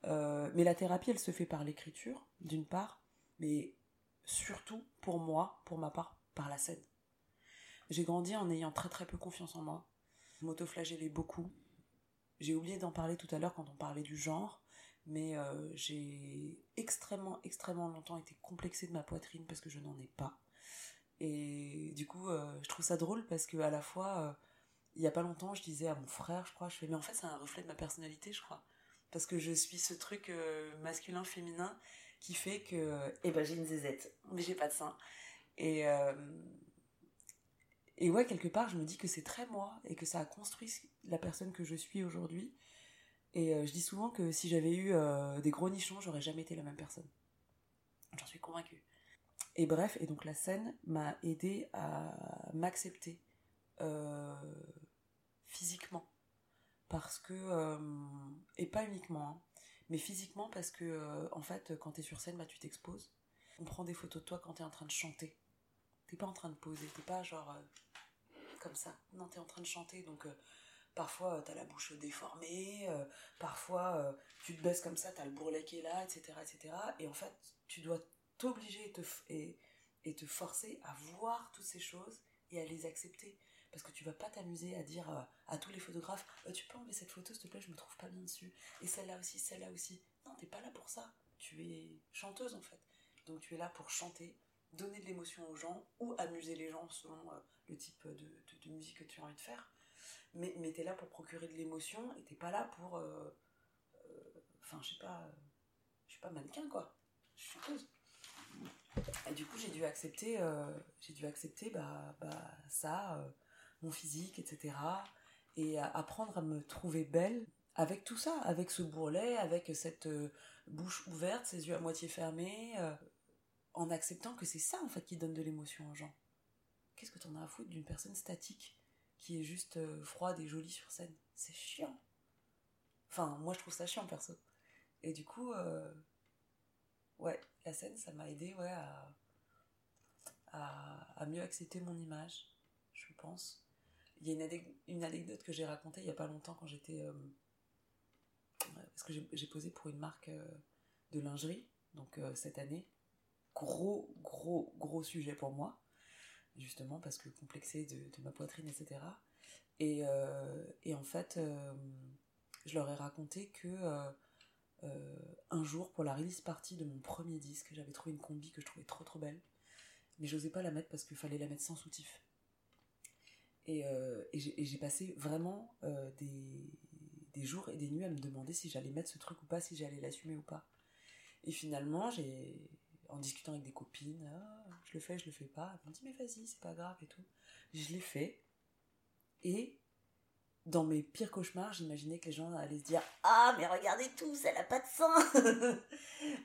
[SPEAKER 1] Euh, mais la thérapie, elle se fait par l'écriture, d'une part, mais surtout pour moi, pour ma part, par la scène. J'ai grandi en ayant très très peu confiance en moi. Je m'autoflagellais beaucoup. J'ai oublié d'en parler tout à l'heure quand on parlait du genre mais euh, j'ai extrêmement, extrêmement longtemps été complexée de ma poitrine parce que je n'en ai pas. Et du coup, euh, je trouve ça drôle parce que à la fois, euh, il y a pas longtemps, je disais à mon frère, je crois, je fais, mais en fait, c'est un reflet de ma personnalité, je crois. Parce que je suis ce truc masculin-féminin qui fait que, eh ben, j'ai une zézette, mais j'ai pas de sein. Et, et ouais, quelque part, je me dis que c'est très moi et que ça a construit la personne que je suis aujourd'hui et euh, je dis souvent que si j'avais eu euh, des gros nichons, j'aurais jamais été la même personne. J'en suis convaincue. Et bref, et donc la scène m'a aidé à m'accepter euh, physiquement. Parce que, et pas uniquement, hein, mais physiquement parce que, en fait, quand t'es sur scène, bah, tu t'exposes. On prend des photos de toi quand t'es en train de chanter. T'es pas en train de poser, t'es pas genre comme ça. Non, t'es en train de chanter, donc Parfois, euh, t'as la bouche déformée, euh, parfois, euh, tu te baisses comme ça, t'as le bourrelet qui est là, etc., etc. Et en fait, tu dois t'obliger et te, et, te forcer à voir toutes ces choses et à les accepter. Parce que tu vas pas t'amuser à dire à tous les photographes Tu peux enlever cette photo, s'il te plaît, je me trouve pas bien dessus. Et celle-là aussi, celle-là aussi. Non, t'es pas là pour ça. Tu es chanteuse en fait. Donc tu es là pour chanter, donner de l'émotion aux gens ou amuser les gens selon le type de, musique que tu as envie de faire mais, mais t'es là pour procurer de l'émotion et t'es pas là pour. Euh, euh, enfin, je sais pas. Je suis pas mannequin, quoi. Je chanteuse. Et du coup, j'ai dû accepter, euh, j'ai dû accepter bah, bah, ça, mon physique, etc. Et apprendre à me trouver belle avec tout ça, avec ce bourrelet, avec cette bouche ouverte, ses yeux à moitié fermés, en acceptant que c'est ça en fait qui donne de l'émotion aux gens. Qu'est-ce que t'en as à foutre d'une personne statique? Qui est juste euh, froide et jolie sur scène. C'est chiant. Enfin, moi je trouve ça chiant perso. Et du coup, euh, ouais, la scène, ça m'a aidé ouais, à, à, mieux accepter mon image, je pense. Il y a une, anecdote que j'ai racontée il y a pas longtemps quand j'étais. Euh, parce que j'ai posé pour une marque de lingerie, donc cette année. Gros, gros, gros sujet pour moi justement parce que complexé de, ma poitrine, etc. Euh, et, en fait, euh, je leur ai raconté que euh, un jour, pour la release party de mon premier disque, j'avais trouvé une combi que je trouvais trop trop belle, mais j'osais pas la mettre parce qu'il fallait la mettre sans soutif. Et, j'ai passé vraiment des, des jours et des nuits à me demander si j'allais mettre ce truc ou pas, si j'allais l'assumer ou pas. Et finalement, j'ai en discutant avec des copines, ah, je le fais, je le fais pas. Elles m'ont dit, mais vas-y, c'est pas grave et tout. Je l'ai fait. Et dans mes pires cauchemars, j'imaginais que les gens allaient se dire Ah, mais regardez tous, elle a pas de sang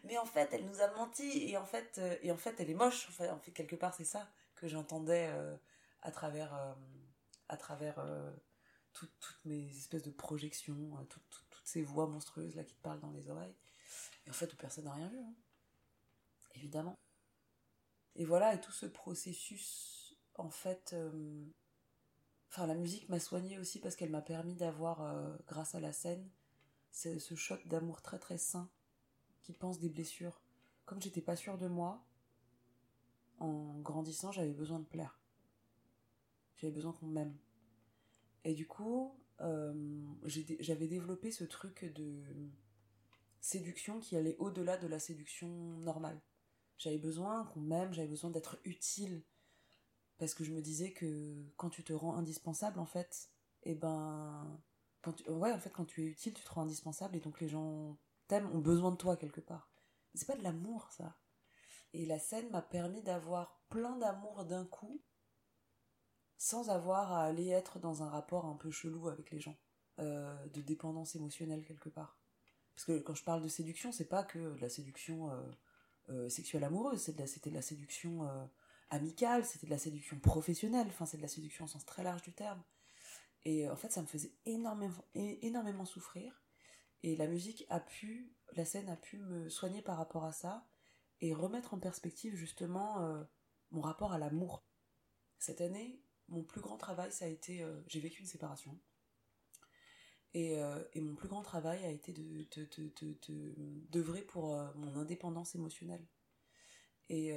[SPEAKER 1] Mais en fait, elle nous a menti, et en fait, euh, et en fait elle est moche. En fait, quelque part, c'est ça que j'entendais euh, à travers, euh, à travers toutes mes espèces de projections, toutes ces voix monstrueuses là qui te parlent dans les oreilles. Et en fait, personne n'a rien vu. Hein évidemment. Et voilà, et tout ce processus, en fait, euh, enfin la musique m'a soigné aussi parce qu'elle m'a permis d'avoir, euh, grâce à la scène, ce choc d'amour très très sain qui pense des blessures. Comme j'étais pas sûre de moi, en grandissant, j'avais besoin de plaire. J'avais besoin qu'on m'aime. Et du coup, euh, j'avais développé ce truc de séduction qui allait au-delà de la séduction normale. J'avais besoin qu'on m'aime, j'avais besoin d'être utile. Parce que je me disais que quand tu te rends indispensable, en fait, et eh ben. Quand tu, ouais, en fait, quand tu es utile, tu te rends indispensable et donc les gens t'aiment, ont besoin de toi quelque part. C'est pas de l'amour, ça. Et la scène m'a permis d'avoir plein d'amour d'un coup, sans avoir à aller être dans un rapport un peu chelou avec les gens, euh, de dépendance émotionnelle quelque part. Parce que quand je parle de séduction, c'est pas que de la séduction euh, sexuelle amoureuse, c'était de, la séduction amicale, c'était de la séduction professionnelle, enfin c'est de la séduction au sens très large du terme. Et en fait, ça me faisait énormément, énormément souffrir. Et la musique a pu, la scène a pu me soigner par rapport à ça et remettre en perspective justement euh, mon rapport à l'amour. Cette année, mon plus grand travail, ça a été, euh, j'ai vécu une séparation. Et, euh, et, mon plus grand travail a été de, de, d'œuvrer pour mon indépendance émotionnelle. Et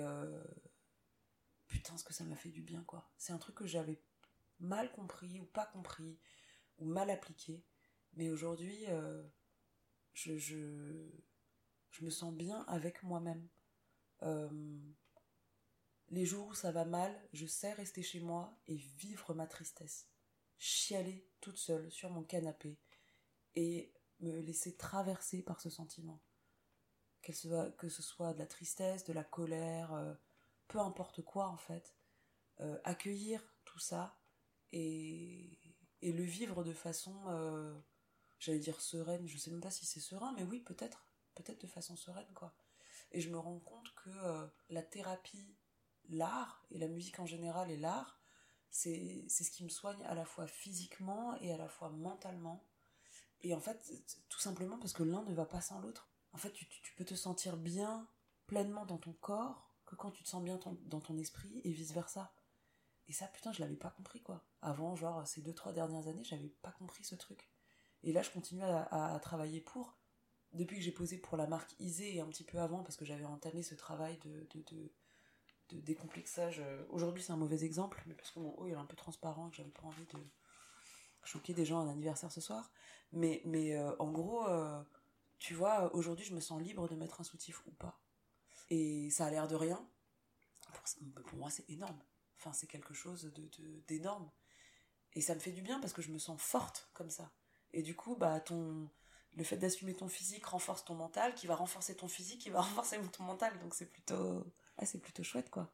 [SPEAKER 1] putain, ce que ça m'a fait du bien, quoi. C'est un truc que j'avais mal compris ou pas compris ou mal appliqué. Mais aujourd'hui, je, je, je, me sens bien avec moi-même. Euh, les jours où ça va mal, je sais rester chez moi et vivre ma tristesse. Chialer toute seule sur mon canapé et me laisser traverser par ce sentiment. Soit, que ce soit de la tristesse, de la colère, euh, peu importe quoi en fait. Euh, accueillir tout ça et, et, le vivre de façon, j'allais dire sereine, je sais même pas si c'est serein, mais oui, peut-être, peut-être de façon sereine quoi. Et je me rends compte que euh, la thérapie, l'art, et la musique en général et l'art, c'est ce qui me soigne à la fois physiquement et à la fois mentalement. Et en fait, tout simplement parce que l'un ne va pas sans l'autre. En fait, tu, tu, peux te sentir bien pleinement dans ton corps que quand tu te sens bien dans ton esprit et vice-versa. Et ça, putain, je l'avais pas compris, quoi. Avant, genre, ces deux, trois dernières années, j'avais pas compris ce truc. Et là, je continue à travailler pour depuis que j'ai posé pour la marque Isée et un petit peu avant, parce que j'avais entamé ce travail de, de, de, décomplexage. Euh, aujourd'hui, c'est un mauvais exemple, mais parce que mon haut est un peu transparent, que j'avais pas envie de choquer des gens à un anniversaire ce soir. Mais, mais euh, en gros, euh, tu vois, aujourd'hui, je me sens libre de mettre un soutif ou pas. Et ça a l'air de rien. Pour, moi, c'est énorme. Enfin, c'est quelque chose d'énorme. et ça me fait du bien parce que je me sens forte comme ça. Et du coup, bah, ton le fait d'assumer ton physique renforce ton mental, qui va renforcer ton physique, qui va renforcer ton mental. Donc c'est plutôt, ah, c'est plutôt chouette, quoi.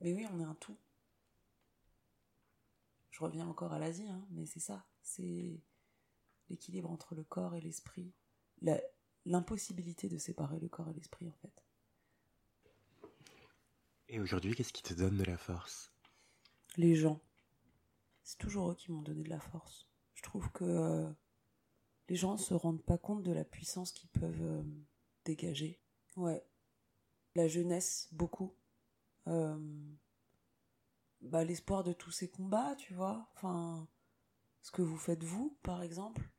[SPEAKER 1] Mais oui, on est un tout. Je reviens encore à l'Asie, hein, mais c'est ça. C'est l'équilibre entre le corps et l'esprit. L'impossibilité de séparer le corps et l'esprit, en fait.
[SPEAKER 4] Et aujourd'hui, qu'est-ce qui te donne de la force?
[SPEAKER 1] Les gens. C'est toujours eux qui m'ont donné de la force. Je trouve que euh, les gens se rendent pas compte de la puissance qu'ils peuvent euh, dégager. Ouais. La jeunesse, beaucoup. Euh, bah, l'espoir de tous ces combats, tu vois. Enfin, ce que vous faites vous, par exemple.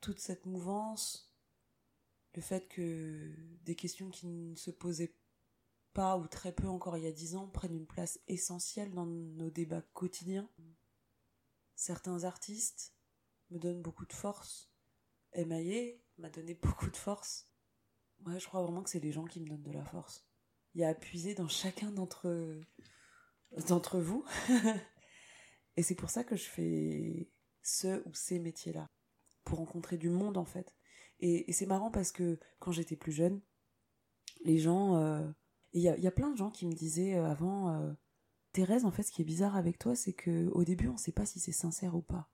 [SPEAKER 1] Toute cette mouvance. Le fait que des questions qui ne se posaient pas ou très peu encore il y a dix ans prennent une place essentielle dans nos débats quotidiens. Certains artistes me donnent beaucoup de force Emaillé m'a donné beaucoup de force. Moi, je crois vraiment que c'est les gens qui me donnent de la force. Il y a à puiser dans chacun d'entre d'entre vous. et c'est pour ça que je fais ce ou ces métiers-là. Pour rencontrer du monde, en fait. Et, c'est marrant parce que quand j'étais plus jeune, les gens. Euh, il y, a, plein de gens qui me disaient euh, avant. Euh, Thérèse, en fait, ce qui est bizarre avec toi, c'est que au début, on ne sait pas si c'est sincère ou pas.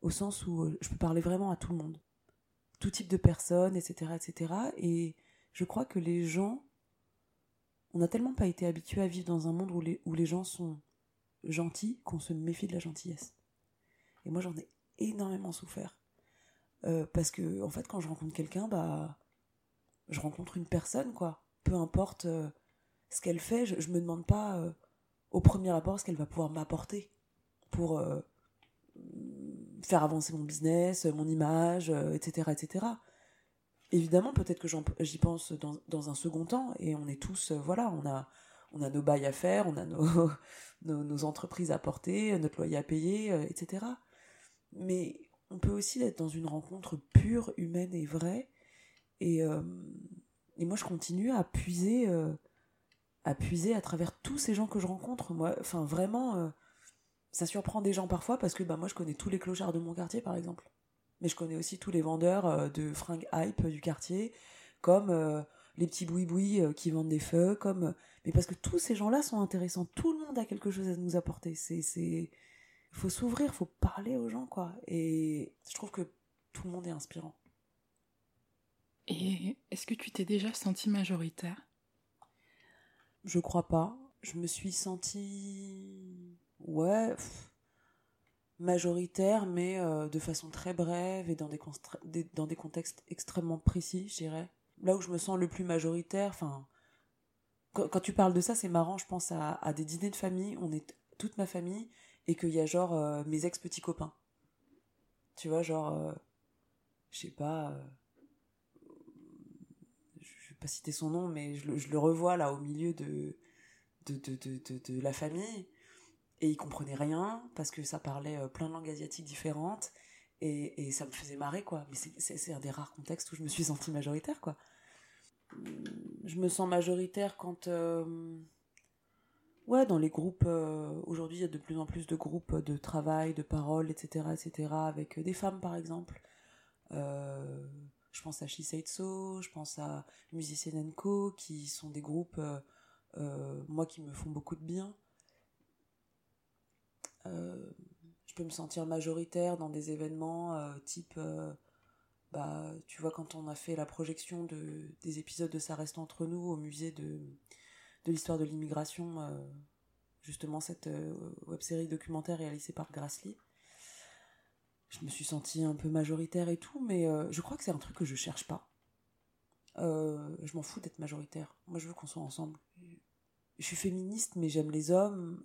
[SPEAKER 1] Au sens où je peux parler vraiment à tout le monde tout type de personnes, etc., etc. Et je crois que les gens, on n'a tellement pas été habitués à vivre dans un monde où les, où les gens sont gentils qu'on se méfie de la gentillesse. Et moi, j'en ai énormément souffert. Euh, parce que, en fait, quand je rencontre quelqu'un, bah, je rencontre une personne, quoi. Peu importe euh, ce qu'elle fait, je, je me demande pas euh, au premier abord ce qu'elle va pouvoir m'apporter pour faire avancer mon business, mon image, etc., etc. Évidemment, peut-être que j'y pense dans, un second temps, et on est tous, euh, voilà, on a, on a nos bails à faire, on a nos, nos, entreprises à porter, notre loyer à payer, euh, etc. Mais on peut aussi être dans une rencontre pure, humaine et vraie, et, et moi je continue à puiser, à puiser à travers tous ces gens que je rencontre. Moi, enfin vraiment ça surprend des gens parfois parce que bah, moi je connais tous les clochards de mon quartier par exemple. Mais je connais aussi tous les vendeurs euh, de fringues hype du quartier, comme euh, les petits boui-boui qui vendent des feux, comme mais parce que tous ces gens-là sont intéressants. Tout le monde a quelque chose à nous apporter. C'est, c'est, faut s'ouvrir, faut parler aux gens, quoi. Et je trouve que tout le monde est inspirant.
[SPEAKER 3] Et est-ce que tu t'es déjà senti majoritaire?
[SPEAKER 1] Je crois pas. Je me suis sentie, ouais, majoritaire, mais euh, de façon très brève et dans des, dans des contextes extrêmement précis, je dirais. Là où je me sens le plus majoritaire, enfin, quand, tu parles de ça, c'est marrant, je pense à, des dîners de famille, on est toute ma famille, et qu'il y a genre euh, mes ex-petits copains. Tu vois, genre, euh, je sais pas, je vais pas citer son nom, mais je, le revois là au milieu de de, de, de, la famille, et il comprenait rien, parce que ça parlait plein de langues asiatiques différentes, et, et ça me faisait marrer, quoi. Mais c'est un des rares contextes où je me suis sentie majoritaire, quoi. Je me sens majoritaire quand euh, ouais dans les groupes euh, aujourd'hui il y a de plus en plus de groupes de travail de parole etc etc avec des femmes par exemple. Euh, je pense à Shiseitsu je pense à Musicienne Co qui sont des groupes moi qui me font beaucoup de bien je peux me sentir majoritaire dans des événements type bah, tu vois, quand on a fait la projection de, des épisodes de Ça reste entre nous au musée de, de l'histoire de l'immigration, euh, justement cette euh, web-série documentaire réalisée par Grassley, je me suis sentie un peu majoritaire et tout, mais euh, je crois que c'est un truc que je cherche pas. je m'en fous d'être majoritaire. Moi, je veux qu'on soit ensemble. Je suis féministe, mais j'aime les hommes.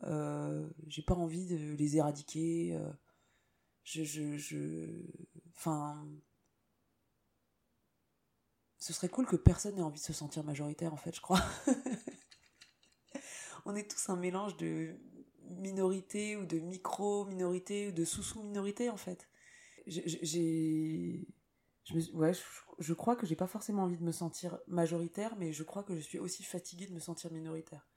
[SPEAKER 1] J'ai pas envie de les éradiquer. je, je, je, enfin, ce serait cool que personne n'ait envie de se sentir majoritaire, en fait, je crois. On est tous un mélange de minorité ou de micro-minorité ou de sous-sous-minorité, en fait. J'ai. Je, ouais, je, crois que j'ai pas forcément envie de me sentir majoritaire, mais je crois que je suis aussi fatiguée de me sentir minoritaire.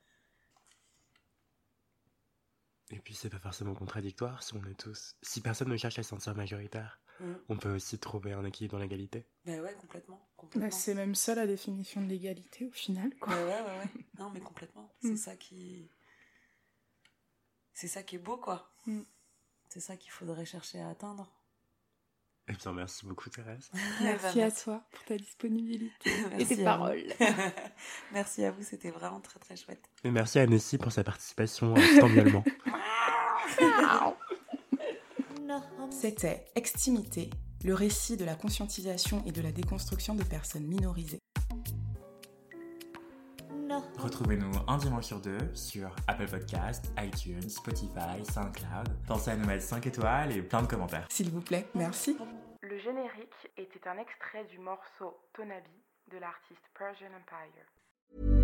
[SPEAKER 4] Et puis c'est pas forcément contradictoire si on est tous. Si personne ne cherche à se sentir majoritaire. Mm. on peut aussi trouver un équilibre dans l'égalité.
[SPEAKER 1] Ben ouais, complètement.
[SPEAKER 3] Bah, c'est même ça la définition de l'égalité au final. Quoi.
[SPEAKER 1] ouais, ouais, ouais. Non, mais complètement. C'est mm. ça qui. C'est ça qui est beau, quoi. Mm. C'est ça qu'il faudrait chercher à atteindre.
[SPEAKER 4] Eh bien, merci beaucoup, Thérèse.
[SPEAKER 3] merci à toi pour ta disponibilité et tes paroles.
[SPEAKER 1] merci à vous, c'était vraiment très très chouette.
[SPEAKER 4] Et merci à Nessie pour sa participation euh,
[SPEAKER 3] C'était Extimité, le récit de la conscientisation et de la déconstruction de personnes minorisées.
[SPEAKER 2] Retrouvez-nous un dimanche sur deux sur Apple Podcast, iTunes, Spotify, SoundCloud. Pensez à nous mettre 5 étoiles et plein de commentaires.
[SPEAKER 3] S'il vous plaît, merci.
[SPEAKER 7] Le générique était un extrait du morceau Tonabi de l'artiste Persian Empire.